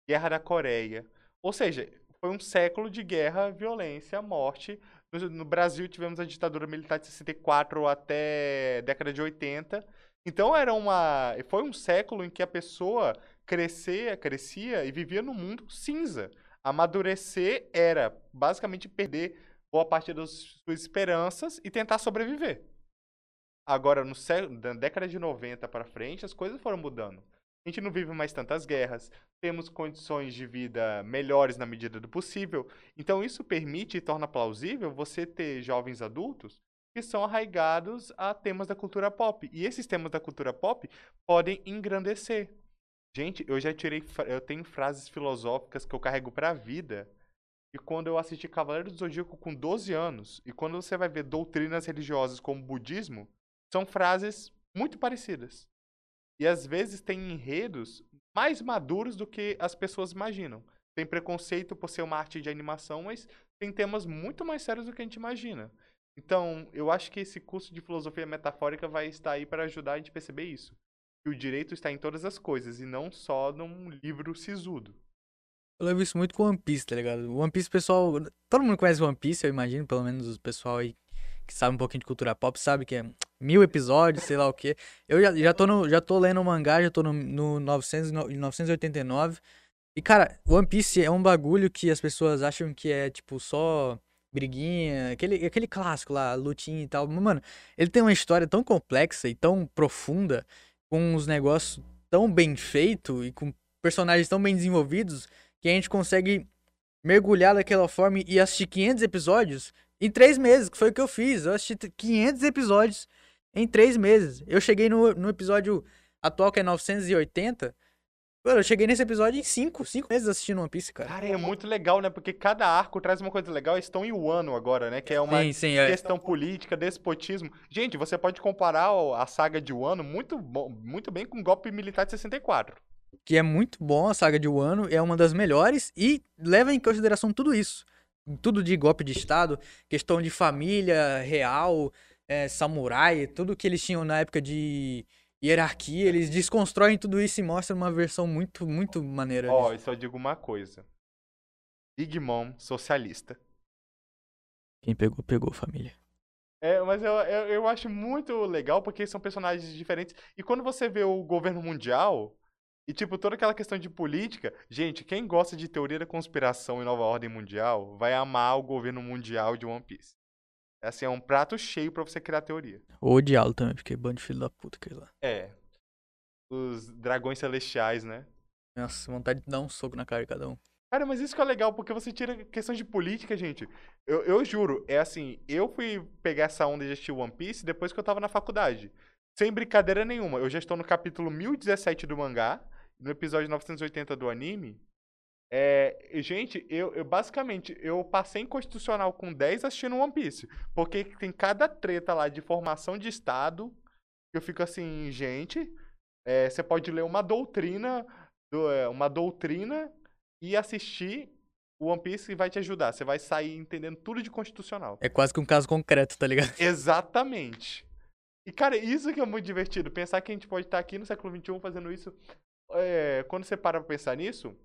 Guerra da Coreia. Ou seja, foi um século de guerra, violência, morte. No, no Brasil tivemos a ditadura militar de 64 até década de 80. Então era uma, foi um século em que a pessoa crescia, crescia e vivia no mundo cinza. Amadurecer era basicamente perder boa parte das suas esperanças e tentar sobreviver. Agora, no sé- da década de 90 para frente, as coisas foram mudando. A gente não vive mais tantas guerras, temos condições de vida melhores na medida do possível. Então, isso permite e torna plausível você ter jovens adultos que são arraigados a temas da cultura pop. E esses temas da cultura pop podem engrandecer. Gente, eu já tirei. Eu tenho frases filosóficas que eu carrego pra vida. E quando eu assisti Cavaleiro do Zodíaco com 12 anos, e quando você vai ver doutrinas religiosas como budismo, são frases muito parecidas. E às vezes tem enredos mais maduros do que as pessoas imaginam. Tem preconceito por ser uma arte de animação, mas tem temas muito mais sérios do que a gente imagina. Então, eu acho que esse curso de filosofia metafórica vai estar aí para ajudar a gente a perceber isso. Que o direito está em todas as coisas e não só num livro sisudo. Eu levo isso muito com One Piece, tá ligado? One Piece, pessoal. Todo mundo conhece One Piece, eu imagino, pelo menos o pessoal aí que sabe um pouquinho de cultura pop, sabe que é mil episódios, sei lá o quê. Eu já, já, tô, no, já tô lendo o mangá, já tô no, no 900, 989. E, cara, One Piece é um bagulho que as pessoas acham que é, tipo, só briguinha, aquele, aquele clássico lá, lutinha e tal. Mano, ele tem uma história tão complexa e tão profunda, com uns negócios tão bem feitos e com personagens tão bem desenvolvidos, que a gente consegue mergulhar daquela forma e assistir 500 episódios em três meses, que foi o que eu fiz. Eu assisti 500 episódios em três meses. Eu cheguei no, no episódio atual, que é 980. Mano, eu cheguei nesse episódio em cinco, cinco meses assistindo One Piece, cara. Cara, é muito legal, né? Porque cada arco traz uma coisa legal. Eles estão em Wano agora, né? Que é uma Sim, sim, é. questão política, despotismo. Gente, você pode comparar a saga de Wano muito, bom, muito bem com o golpe militar de 64. Que é muito bom, a saga de Wano é uma das melhores e leva em consideração tudo isso. Tudo de golpe de estado, questão de família real, é, samurai, tudo que eles tinham na época de hierarquia, eles desconstroem tudo isso e mostram uma versão muito, muito maneira. Ó, disso. e só digo uma coisa. Big Mom, socialista. Quem pegou, pegou, família. É, mas eu, eu, eu acho muito legal porque são personagens diferentes. E quando você vê o governo mundial e, tipo, toda aquela questão de política. Gente, quem gosta de teoria da conspiração e nova ordem mundial vai amar o governo mundial de One Piece. É assim, é um prato cheio pra você criar teoria. Ou odiá-lo também, porque bando de filho da puta que lá. É. Os dragões celestiais, né? Nossa, vontade de dar um soco na cara de cada um. Cara, mas isso que é legal, porque você tira questão de política, gente. Eu, eu juro, é assim, eu fui pegar essa onda de assistir One Piece depois que eu tava na faculdade. Sem brincadeira nenhuma. Eu já estou no capítulo 1017 do mangá, no episódio 980 do anime. É, gente, eu, eu basicamente eu passei em constitucional com 10 assistindo One Piece. Porque tem cada treta lá de formação de Estado. Eu fico assim, gente, é, você pode ler uma doutrina, do- é, uma doutrina e assistir o One Piece e vai te ajudar. Você vai sair entendendo tudo de constitucional. É quase que um caso concreto, tá ligado? [LAUGHS] Exatamente. E, cara, isso que é muito divertido. Pensar que a gente pode estar aqui no século XXI fazendo isso. É, quando você para pra pensar nisso,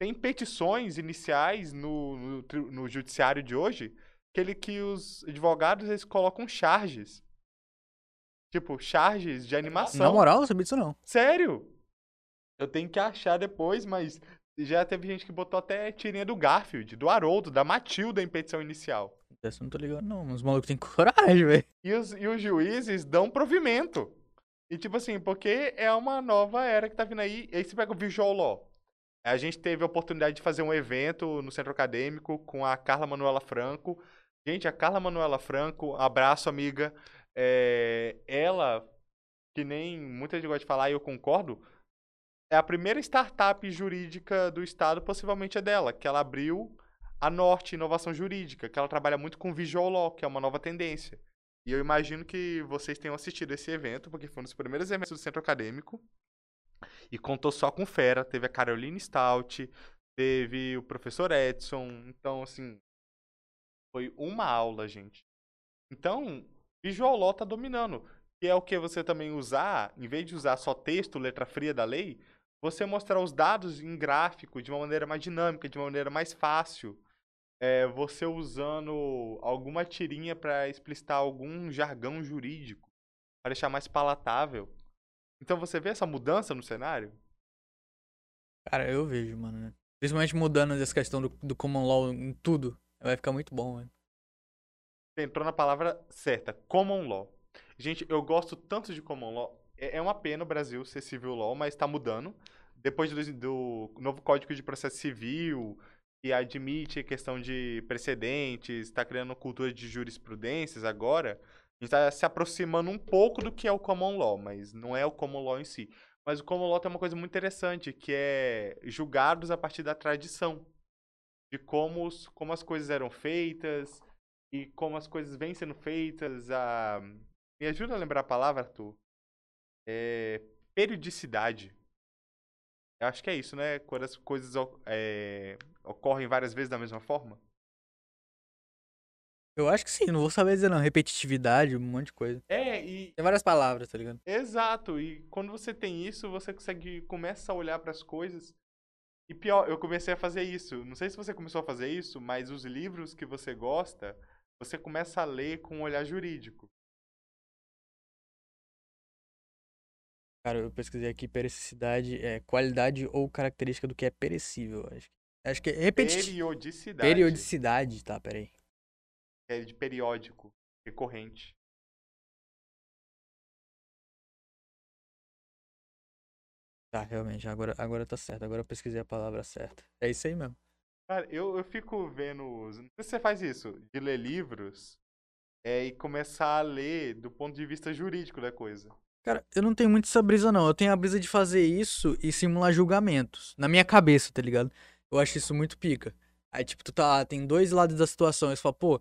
tem petições iniciais no, no, no judiciário de hoje que, ele, que os advogados eles colocam charges. Tipo, charges de animação. Na moral, não sabia disso não. Sério? Eu tenho que achar depois, mas já teve gente que botou até tirinha do Garfield, do Haroldo, da Matilda em petição inicial. Eu não tô ligado não. Os malucos têm [LAUGHS] coragem, velho. E os, e os juízes dão provimento. E tipo assim, porque é uma nova era que tá vindo aí. E aí você pega o Visual Law. A gente teve a oportunidade de fazer um evento no centro acadêmico com a Carla Manuela Franco. Gente, a Carla Manuela Franco, abraço, amiga. É, ela, que nem muita gente gosta de falar e eu concordo, é a primeira startup jurídica do estado, possivelmente é dela, que ela abriu a Norte Inovação Jurídica, que ela trabalha muito com Visual Law, que é uma nova tendência. E eu imagino que vocês tenham assistido esse evento, porque foi um dos primeiros eventos do centro acadêmico. E contou só com fera. Teve a Caroline Stout, teve o professor Edson. Então, assim, foi uma aula, gente. Então, Visual Law tá dominando. Que é o que você também usar, em vez de usar só texto, letra fria da lei, você mostrar os dados em gráfico de uma maneira mais dinâmica, de uma maneira mais fácil. É, você usando alguma tirinha para explicitar algum jargão jurídico, para deixar mais palatável. Então você vê essa mudança no cenário? Cara, eu vejo, mano. né? Principalmente mudando essa questão do, do common law em tudo. Vai ficar muito bom. Você entrou na palavra certa, common law. Gente, eu gosto tanto de common law. é, é uma pena o Brasil ser civil law, mas tá mudando. Depois do, do novo Código de Processo Civil, que admite questão de precedentes, está criando cultura de jurisprudências agora, a gente está se aproximando um pouco do que é o common law, mas não é o common law em si. Mas o common law tem uma coisa muito interessante, que é julgados a partir da tradição, de como, os, como as coisas eram feitas e como as coisas vêm sendo feitas. A... Me ajuda a lembrar a palavra, Arthur? É... Periodicidade. Eu acho que é isso, né? Quando as coisas é... ocorrem várias vezes da mesma forma. Eu acho que sim, não vou saber dizer não. Repetitividade, um monte de coisa. É, e. Tem várias palavras, tá ligado? Exato, e quando você tem isso, você consegue. começa a olhar para as coisas. E pior, eu comecei a fazer isso. Não sei se você começou a fazer isso, mas os livros que você gosta, você começa a ler com um olhar jurídico. Cara, eu pesquisei aqui periodicidade, é qualidade ou característica do que é perecível. Acho, acho que é repetitivo. Periodicidade. Periodicidade, tá, peraí. É de periódico, recorrente. Tá, realmente, agora, agora tá certo. Agora eu pesquisei a palavra certa. É isso aí mesmo. Cara, eu, eu fico vendo. Não sei se você faz isso, de ler livros é, e começar a ler do ponto de vista jurídico da coisa. Cara, eu não tenho muito essa brisa, não. Eu tenho a brisa de fazer isso e simular julgamentos. Na minha cabeça, tá ligado? Eu acho isso muito pica. Aí, tipo, tu tá lá, tem dois lados da situação. E você fala, pô, o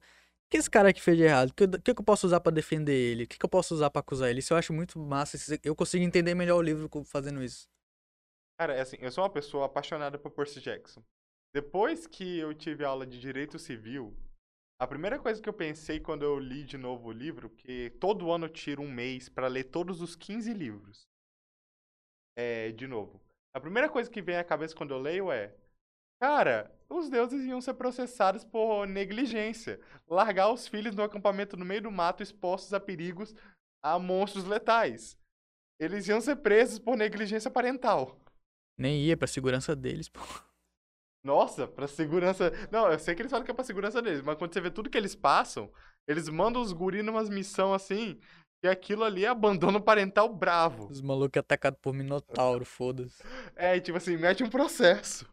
que esse cara aqui fez de errado? O que, que, que eu posso usar para defender ele? O que, que eu posso usar para acusar ele? Isso eu acho muito massa. Eu consigo entender melhor o livro fazendo isso. Cara, é assim, eu sou uma pessoa apaixonada por Percy Jackson. Depois que eu tive aula de Direito Civil, a primeira coisa que eu pensei quando eu li de novo o livro, que todo ano eu tiro um mês para ler todos os 15 livros. É, de novo. A primeira coisa que vem à cabeça quando eu leio é: Cara, os deuses iam ser processados por negligência. Largar os filhos no acampamento no meio do mato expostos a perigos a monstros letais. Eles iam ser presos por negligência parental. Nem ia pra segurança deles, pô. Nossa, pra segurança. Não, eu sei que eles falam que é pra segurança deles, mas quando você vê tudo que eles passam, eles mandam os guris numas missão assim, e aquilo ali é abandono parental bravo. Os malucos atacados por Minotauro, foda-se. É, e tipo assim, mete um processo.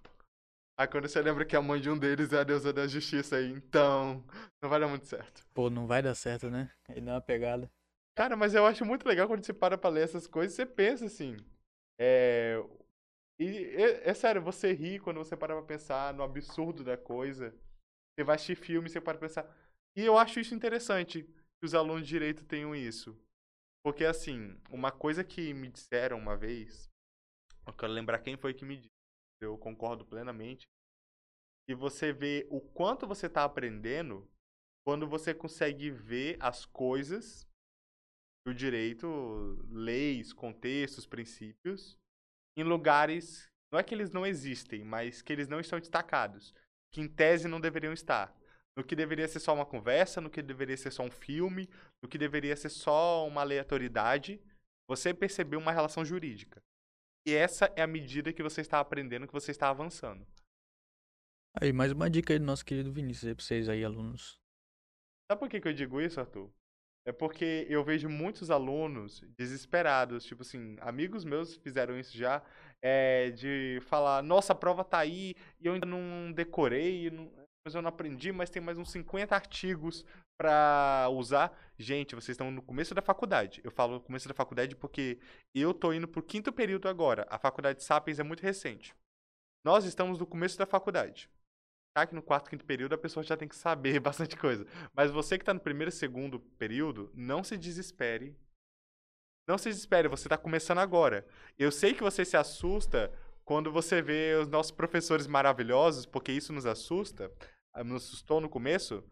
Aí quando você lembra que a mãe de um deles é a deusa da justiça aí, então. Não vai dar muito certo. Pô, não vai dar certo, né? Aí dá uma pegada. Cara, mas eu acho muito legal quando você para pra ler essas coisas, você pensa assim. É, e é, é, sério, você ri quando você para pra pensar no absurdo da coisa. Você vai assistir filme, você para pra pensar. E eu acho isso interessante que os alunos de direito tenham isso. Porque, assim, uma coisa que me disseram uma vez, eu quero lembrar quem foi que me disse, eu concordo plenamente, e você vê o quanto você está aprendendo quando você consegue ver as coisas do direito, leis, contextos, princípios, em lugares, não é que eles não existem, mas que eles não estão destacados, que em tese não deveriam estar. No que deveria ser só uma conversa, no que deveria ser só um filme, no que deveria ser só uma aleatoriedade, você percebeu uma relação jurídica. E essa é a medida que você está aprendendo, que você está avançando. Aí, mais uma dica aí do nosso querido Vinícius aí pra vocês aí, alunos. Sabe por que, que eu digo isso, Arthur? É porque eu vejo muitos alunos desesperados, tipo assim, amigos meus fizeram isso já, é, de falar, nossa, a prova tá aí e eu ainda não decorei, não, mas eu não aprendi, mas tem mais uns 50 artigos para usar. Gente, vocês estão no começo da faculdade. Eu falo no começo da faculdade porque eu tô indo pro quinto período agora. A faculdade de Sapiens é muito recente. Nós estamos no começo da faculdade que no quarto, quinto período a pessoa já tem que saber [LAUGHS] bastante coisa. Mas você que está no primeiro segundo período, não se desespere. Não se desespere, você está começando agora. Eu sei que você se assusta quando você vê os nossos professores maravilhosos, porque isso nos assusta. Ah, nos assustou no começo.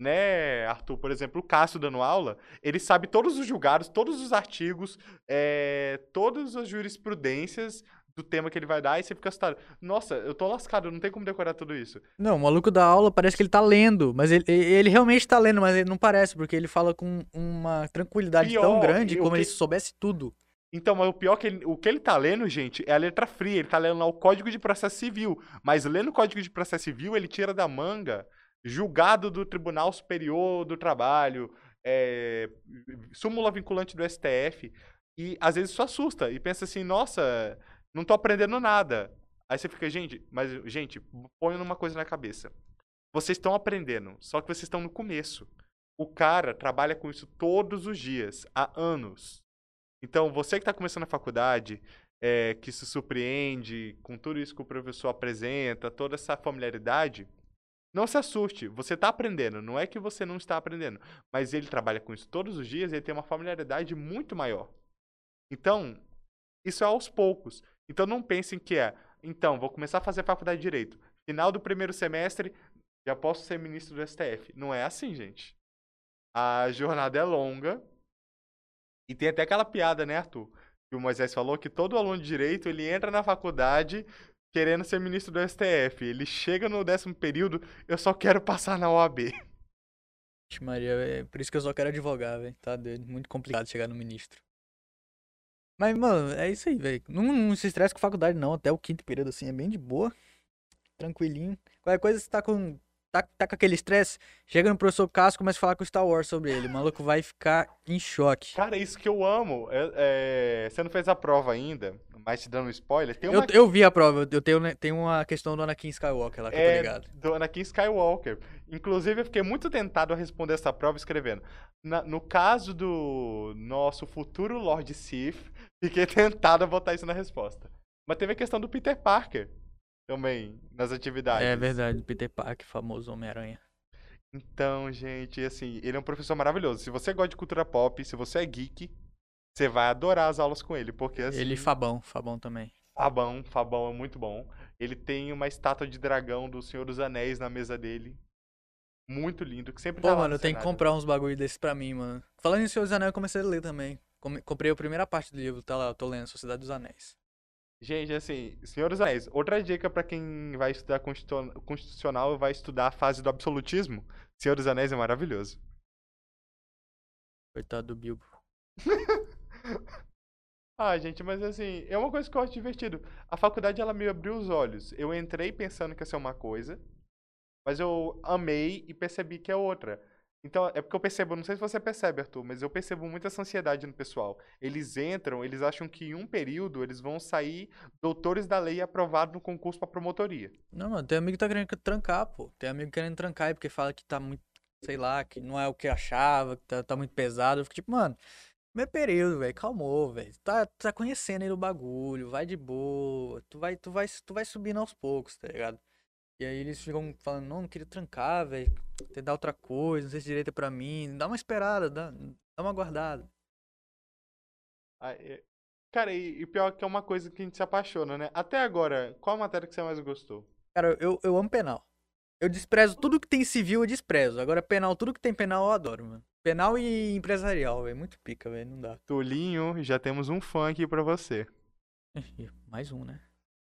Né, Arthur? Por exemplo, o Cássio dando aula, ele sabe todos os julgados, todos os artigos, é, todas as jurisprudências do tema que ele vai dar e você fica assustado. Nossa, eu tô lascado, não tem como decorar tudo isso. Não, o maluco da aula parece que ele tá lendo, mas ele, ele realmente tá lendo, mas ele não parece, porque ele fala com uma tranquilidade pior, tão grande como que... ele soubesse tudo. Então, mas o pior é que ele, o que ele tá lendo, gente, é a letra fria. Ele tá lendo lá o Código de Processo Civil. Mas lendo o Código de Processo Civil, ele tira da manga julgado do Tribunal Superior do Trabalho, é, súmula vinculante do STF. E às vezes isso assusta e pensa assim, nossa, não tô aprendendo nada. Aí você fica, gente, mas gente, põe numa coisa na cabeça. Vocês estão aprendendo, só que vocês estão no começo. O cara trabalha com isso todos os dias, há anos. Então, você que está começando a faculdade, é, que se surpreende com tudo isso que o professor apresenta, toda essa familiaridade, não se assuste, você está aprendendo, não é que você não está aprendendo, mas ele trabalha com isso todos os dias, ele tem uma familiaridade muito maior. Então, isso é aos poucos. Então não pensem que é, então, vou começar a fazer faculdade de direito. Final do primeiro semestre, já posso ser ministro do STF. Não é assim, gente. A jornada é longa. E tem até aquela piada, né, Arthur? Que o Moisés falou que todo aluno de direito, ele entra na faculdade querendo ser ministro do STF. Ele chega no décimo período, eu só quero passar na OAB. Maria, é por isso que eu só quero advogar, velho. Tá doido. Muito complicado chegar no ministro. Mas, mano, é isso aí, velho. Não, não se estresse com faculdade, não. Até o quinto período, assim, é bem de boa. Tranquilinho. Qualquer coisa, você tá com. Tá, tá com aquele estresse, chega no professor Cássio e começa a falar com o Star Wars sobre ele. O maluco vai ficar em choque. Cara, isso que eu amo. É, é, você não fez a prova ainda, mas te dando um spoiler. Tem Eu, uma eu vi a prova, eu tenho, né, tenho uma questão do Anakin Skywalker lá que eu tô É, ligado. do Anakin Skywalker. Inclusive, eu fiquei muito tentado a responder essa prova escrevendo. Na- no caso do nosso futuro Lord Sith, fiquei [LAUGHS] tentado a botar isso na resposta. Mas teve a questão do Peter Parker também nas atividades. É verdade, Peter Parker, famoso Homem-Aranha. Então, gente, assim, ele é um professor maravilhoso. Se você gosta de cultura pop, se você é geek, você vai adorar as aulas com ele, porque assim, Ele e Fabão, Fabão também. Fabão, Fabão é muito bom. Ele tem uma estátua de dragão do Senhor dos Anéis na mesa dele. Muito lindo, que sempre Pô, tá mano, no eu tenho que comprar uns bagulho desse pra mim, mano. Falando em Senhor dos Anéis, eu comecei a ler também. Comprei a primeira parte do livro, tá lá, eu tô lendo Sociedade dos Anéis. Gente, assim, Senhor dos Anéis. Outra dica pra quem vai estudar constitu- constitucional e vai estudar a fase do absolutismo. Senhor dos Anéis é maravilhoso. Coitado do Bilbo. [LAUGHS] Ah, gente, mas assim, é uma coisa que eu acho divertido. A faculdade, ela me abriu os olhos. Eu entrei pensando que ia ser uma coisa, mas eu amei e percebi que é outra. Então, é porque eu percebo, não sei se você percebe, Arthur, mas eu percebo muita ansiedade no pessoal. Eles entram, eles acham que em um período eles vão sair doutores da lei aprovados no concurso pra promotoria. Não, mano, tem amigo que tá querendo trancar, pô. Tem amigo querendo trancar aí porque fala que tá muito, sei lá, que não é o que achava, que tá, tá muito pesado. Eu fico tipo, mano, meu período, velho, calmou, velho. Tá, tá conhecendo aí o bagulho, vai de boa. Tu vai, tu vai, tu vai subindo aos poucos, tá ligado? E aí eles ficam falando, não, não queria trancar, velho. Tentar outra coisa, não sei se direito é pra mim. Dá uma esperada, dá, dá uma guardada. Ah, é- Cara, e, e pior que é uma coisa que a gente se apaixona, né? Até agora, qual a matéria que você mais gostou? Cara, eu, eu amo penal. Eu desprezo tudo que tem civil, eu desprezo. Agora, penal, tudo que tem penal, eu adoro, mano. Penal e empresarial, velho. Muito pica, velho. Não dá. Tulinho, já temos um fã aqui pra você. [LAUGHS] Mais um, né?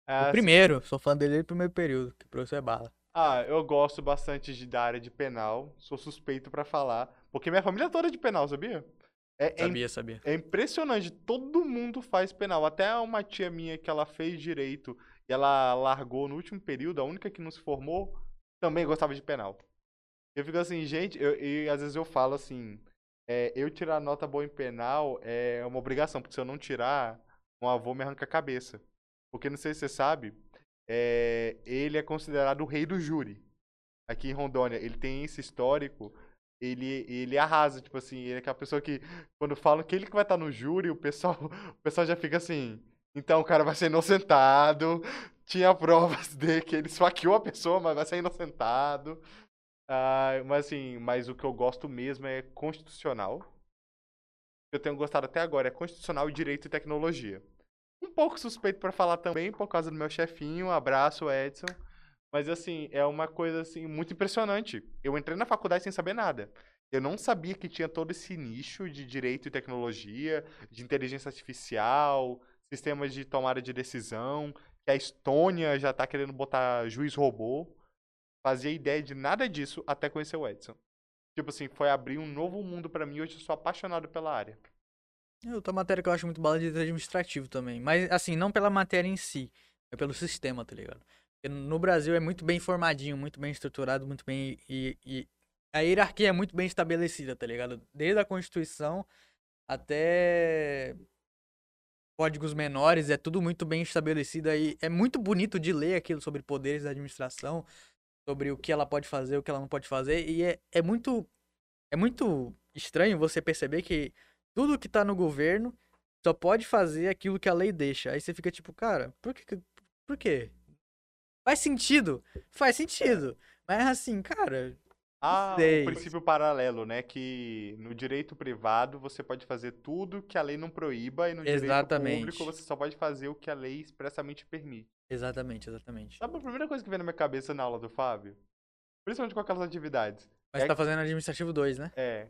Ah, o primeiro, sou fã dele desde o primeiro período, que o professor é bala. Ah, eu gosto bastante de, da área de penal. Sou suspeito pra falar. Porque minha família toda é de penal, sabia? É, é, Sabia, sabia. é impressionante. Todo mundo faz penal. Até uma tia minha que ela fez direito e ela largou no último período, a única que não se formou, também gostava de penal. Eu fico assim, gente, eu, e às vezes eu falo assim, é, eu tirar nota boa em penal é uma obrigação, porque se eu não tirar, um avô me arranca a cabeça. Porque não sei se você sabe, é, ele é considerado o rei do júri aqui em Rondônia. Ele tem esse histórico, ele, ele arrasa, tipo assim, ele é aquela pessoa que, quando falam que ele que vai estar no júri, o pessoal, o pessoal já fica assim, então o cara vai ser inocentado, tinha provas de que ele esfaqueou a pessoa, mas vai ser inocentado. Ah, mas assim, mas o que eu gosto mesmo é constitucional. Eu tenho gostado até agora é constitucional, direito e tecnologia. Um pouco suspeito pra falar também por causa do meu chefinho, abraço Edson. Mas assim, é uma coisa assim muito impressionante. Eu entrei na faculdade sem saber nada. Eu não sabia que tinha todo esse nicho de direito e tecnologia, de inteligência artificial, sistemas de tomada de decisão, que a Estônia já tá querendo botar juiz robô. Fazia ideia de nada disso até conhecer o Edson. Tipo assim, foi abrir um novo mundo pra mim. Hoje eu sou apaixonado pela área. É outra matéria que eu acho muito bala é direito administrativo também. Mas, assim, não pela matéria em si, é pelo sistema, tá ligado? Porque no Brasil é muito bem formadinho, muito bem estruturado, muito bem. E, e a hierarquia é muito bem estabelecida, tá ligado? Desde a Constituição até códigos menores, é tudo muito bem estabelecido aí. É muito bonito de ler aquilo sobre poderes da administração, sobre o que ela pode fazer, o que ela não pode fazer. E é, é muito. É muito estranho você perceber que tudo que tá no governo só pode fazer aquilo que a lei deixa. Aí você fica tipo, cara, por que. Por quê? Faz sentido. Faz sentido. Mas assim, cara, Há sei. um princípio paralelo, né? Que no direito privado você pode fazer tudo que a lei não proíba e no direito Exatamente. público você só pode fazer o que a lei expressamente permite. exatamente, exatamente. Sabe a primeira coisa que veio na minha cabeça na aula do Fábio? Principalmente com aquelas atividades. Mas É você tá fazendo administrativo 2, né? É.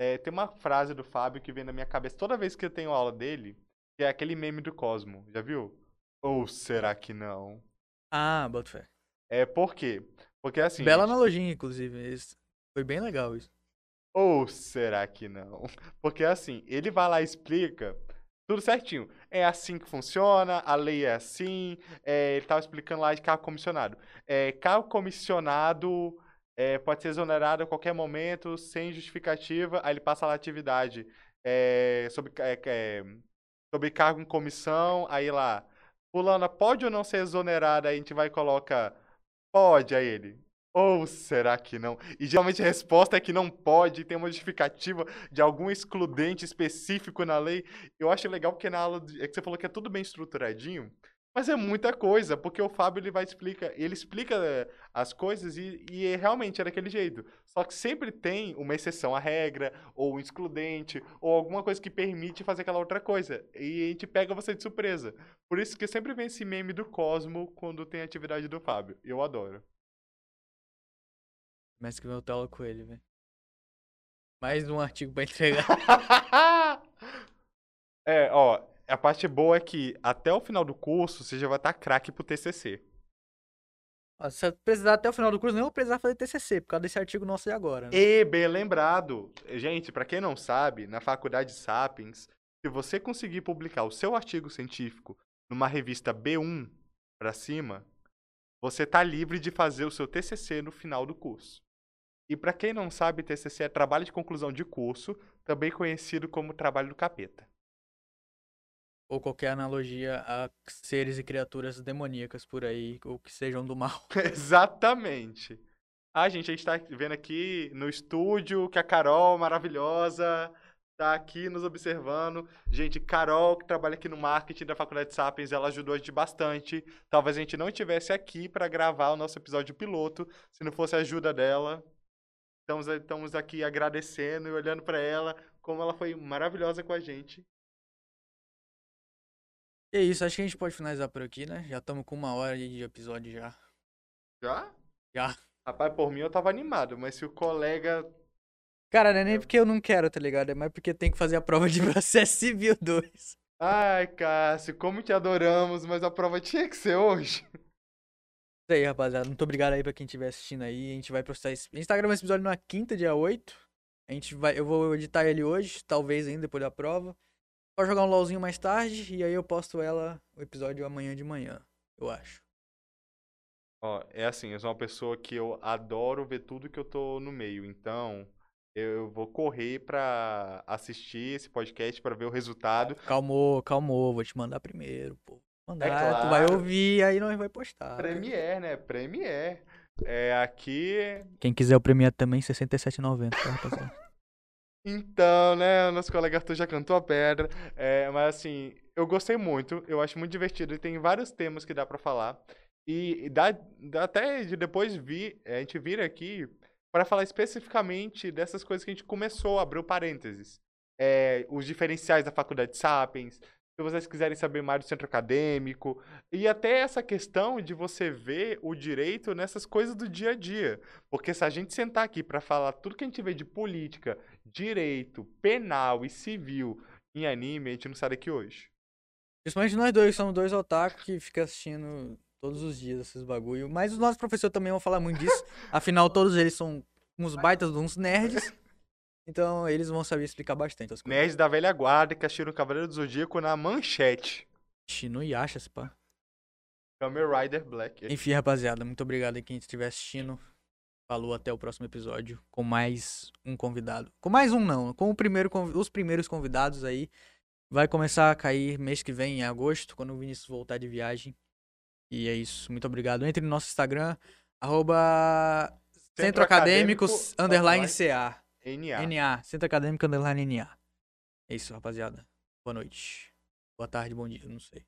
É, Tem uma frase do Fábio que vem na minha cabeça toda vez que eu tenho aula dele, que é aquele meme do Cosmo. Já viu? Ou será que não? Ah, boto fé. É por quê? Porque assim. Bela gente, analogia, inclusive. Isso- Foi bem legal isso. Ou será que não? [LAUGHS] Porque assim, ele vai lá e explica tudo certinho. É assim que funciona, a lei é assim. é, ele tava explicando lá de cargo comissionado. É, cargo comissionado é, pode ser exonerado a qualquer momento, sem justificativa. Aí ele passa lá a atividade é, sobre, é, é, sobre cargo em comissão. Aí lá, fulana pode ou não ser exonerada? Aí a gente vai e coloca pode, aí ele. Ou será que não? E geralmente a resposta é que não pode, tem uma justificativa de algum excludente específico na lei. Eu acho legal porque na aula de- é que você falou que é tudo bem estruturadinho, mas é muita coisa, porque o Fábio ele vai explica, ele explica eh, as coisas e, e é realmente é daquele jeito. Só que sempre tem uma exceção à regra, ou um excludente, ou alguma coisa que permite fazer aquela outra coisa. E a gente pega você de surpresa. Por isso que sempre vem esse meme do Cosmo quando tem atividade do Fábio. Eu adoro. Mas que eu tela com ele, velho. Mais um artigo pra entregar. [LAUGHS] é, ó, a parte boa é que até o final do curso você já vai estar craque pro TCC. Se eu precisar até o final do curso, nem vou precisar fazer TCC, por causa desse artigo nosso de agora. Né? E bem lembrado, gente, pra quem não sabe, na faculdade Sapiens, se você conseguir publicar o seu artigo científico numa revista B1 pra cima, você tá livre de fazer o seu TCC no final do curso. E pra quem não sabe, TCC é trabalho de conclusão de curso, também conhecido como trabalho do capeta. Ou qualquer analogia a seres e criaturas demoníacas por aí, ou que sejam do mal. [LAUGHS] Exatamente. Ah, gente, a gente tá vendo aqui no estúdio que a Carol, maravilhosa, tá aqui nos observando. Gente, Carol, que trabalha aqui no marketing da Faculdade Sapiens, ela ajudou a gente bastante. Talvez a gente não estivesse aqui para gravar o nosso episódio piloto, se não fosse a ajuda dela. Estamos, estamos aqui agradecendo e olhando para ela, como ela foi maravilhosa com a gente. E é isso, acho que a gente pode finalizar por aqui, né? Já estamos com uma hora de episódio já. Já? Já. Rapaz, por mim eu tava animado, mas se o colega Cara, não é nem porque eu não quero, tá ligado? É mais porque tem que fazer a prova de [LAUGHS] processo civil 2. Ai, Cássio, como te adoramos, mas a prova tinha que ser hoje. Isso aí, rapaziada. Muito obrigado aí pra quem estiver assistindo aí. A gente vai postar esse... A gente tá gravando esse episódio na quinta, dia 8. A gente vai... Eu vou editar ele hoje, talvez ainda depois da prova. Vou jogar um LOLzinho mais tarde e aí eu posto ela, o episódio amanhã de manhã, eu acho. Ó, é assim, eu sou uma pessoa que eu adoro ver tudo que eu tô no meio, então eu vou correr pra assistir esse podcast pra ver o resultado. Calmou, calmou. Vou te mandar primeiro, pô. Mandar, tu vai É claro. ouvir, aí nós vai postar. Premiere, né? Premiere. É aqui. Quem quiser o Premiere também, R$ 67,90, tá, rapaziada? Então, né? O nosso colega Arthur já cantou a pedra. É, mas assim, eu gostei muito. Eu acho muito divertido. E tem vários temas que dá pra falar. E dá, dá até de depois vir, a gente vir aqui para falar especificamente dessas coisas que a gente começou, abriu parênteses. É, os diferenciais da faculdade Sapiens, se vocês quiserem saber mais do centro acadêmico, e até essa questão de você ver o direito nessas coisas do dia a dia. Porque se a gente sentar aqui para falar tudo que a gente vê de política, direito, penal e civil em anime, a gente não sai daqui hoje. Principalmente nós dois, somos dois otaku que fica assistindo todos os dias esses bagulho. Mas os nossos professores também vão falar muito disso. [LAUGHS] Afinal, todos eles são uns baitas, uns nerds. Então, eles vão saber explicar bastante as coisas. Nerds da velha guarda que assistiram o Cavaleiro do Zodíaco na manchete. Shino Yasha, pá. Kamen Rider Black. Enfim, rapaziada, muito obrigado aí quem estiver assistindo. Falou até o próximo episódio com mais um convidado. Com mais um não, com o primeiro, os primeiros convidados aí. vai começar a cair mês que vem, em agosto, quando o Vinícius voltar de viagem. E é isso. Muito obrigado. Entre no nosso Instagram, arroba Centro Acadêmico underline CA. NA. NA. Centro Acadêmico underline NA. É isso, rapaziada. Boa noite. Boa tarde, bom dia, não sei.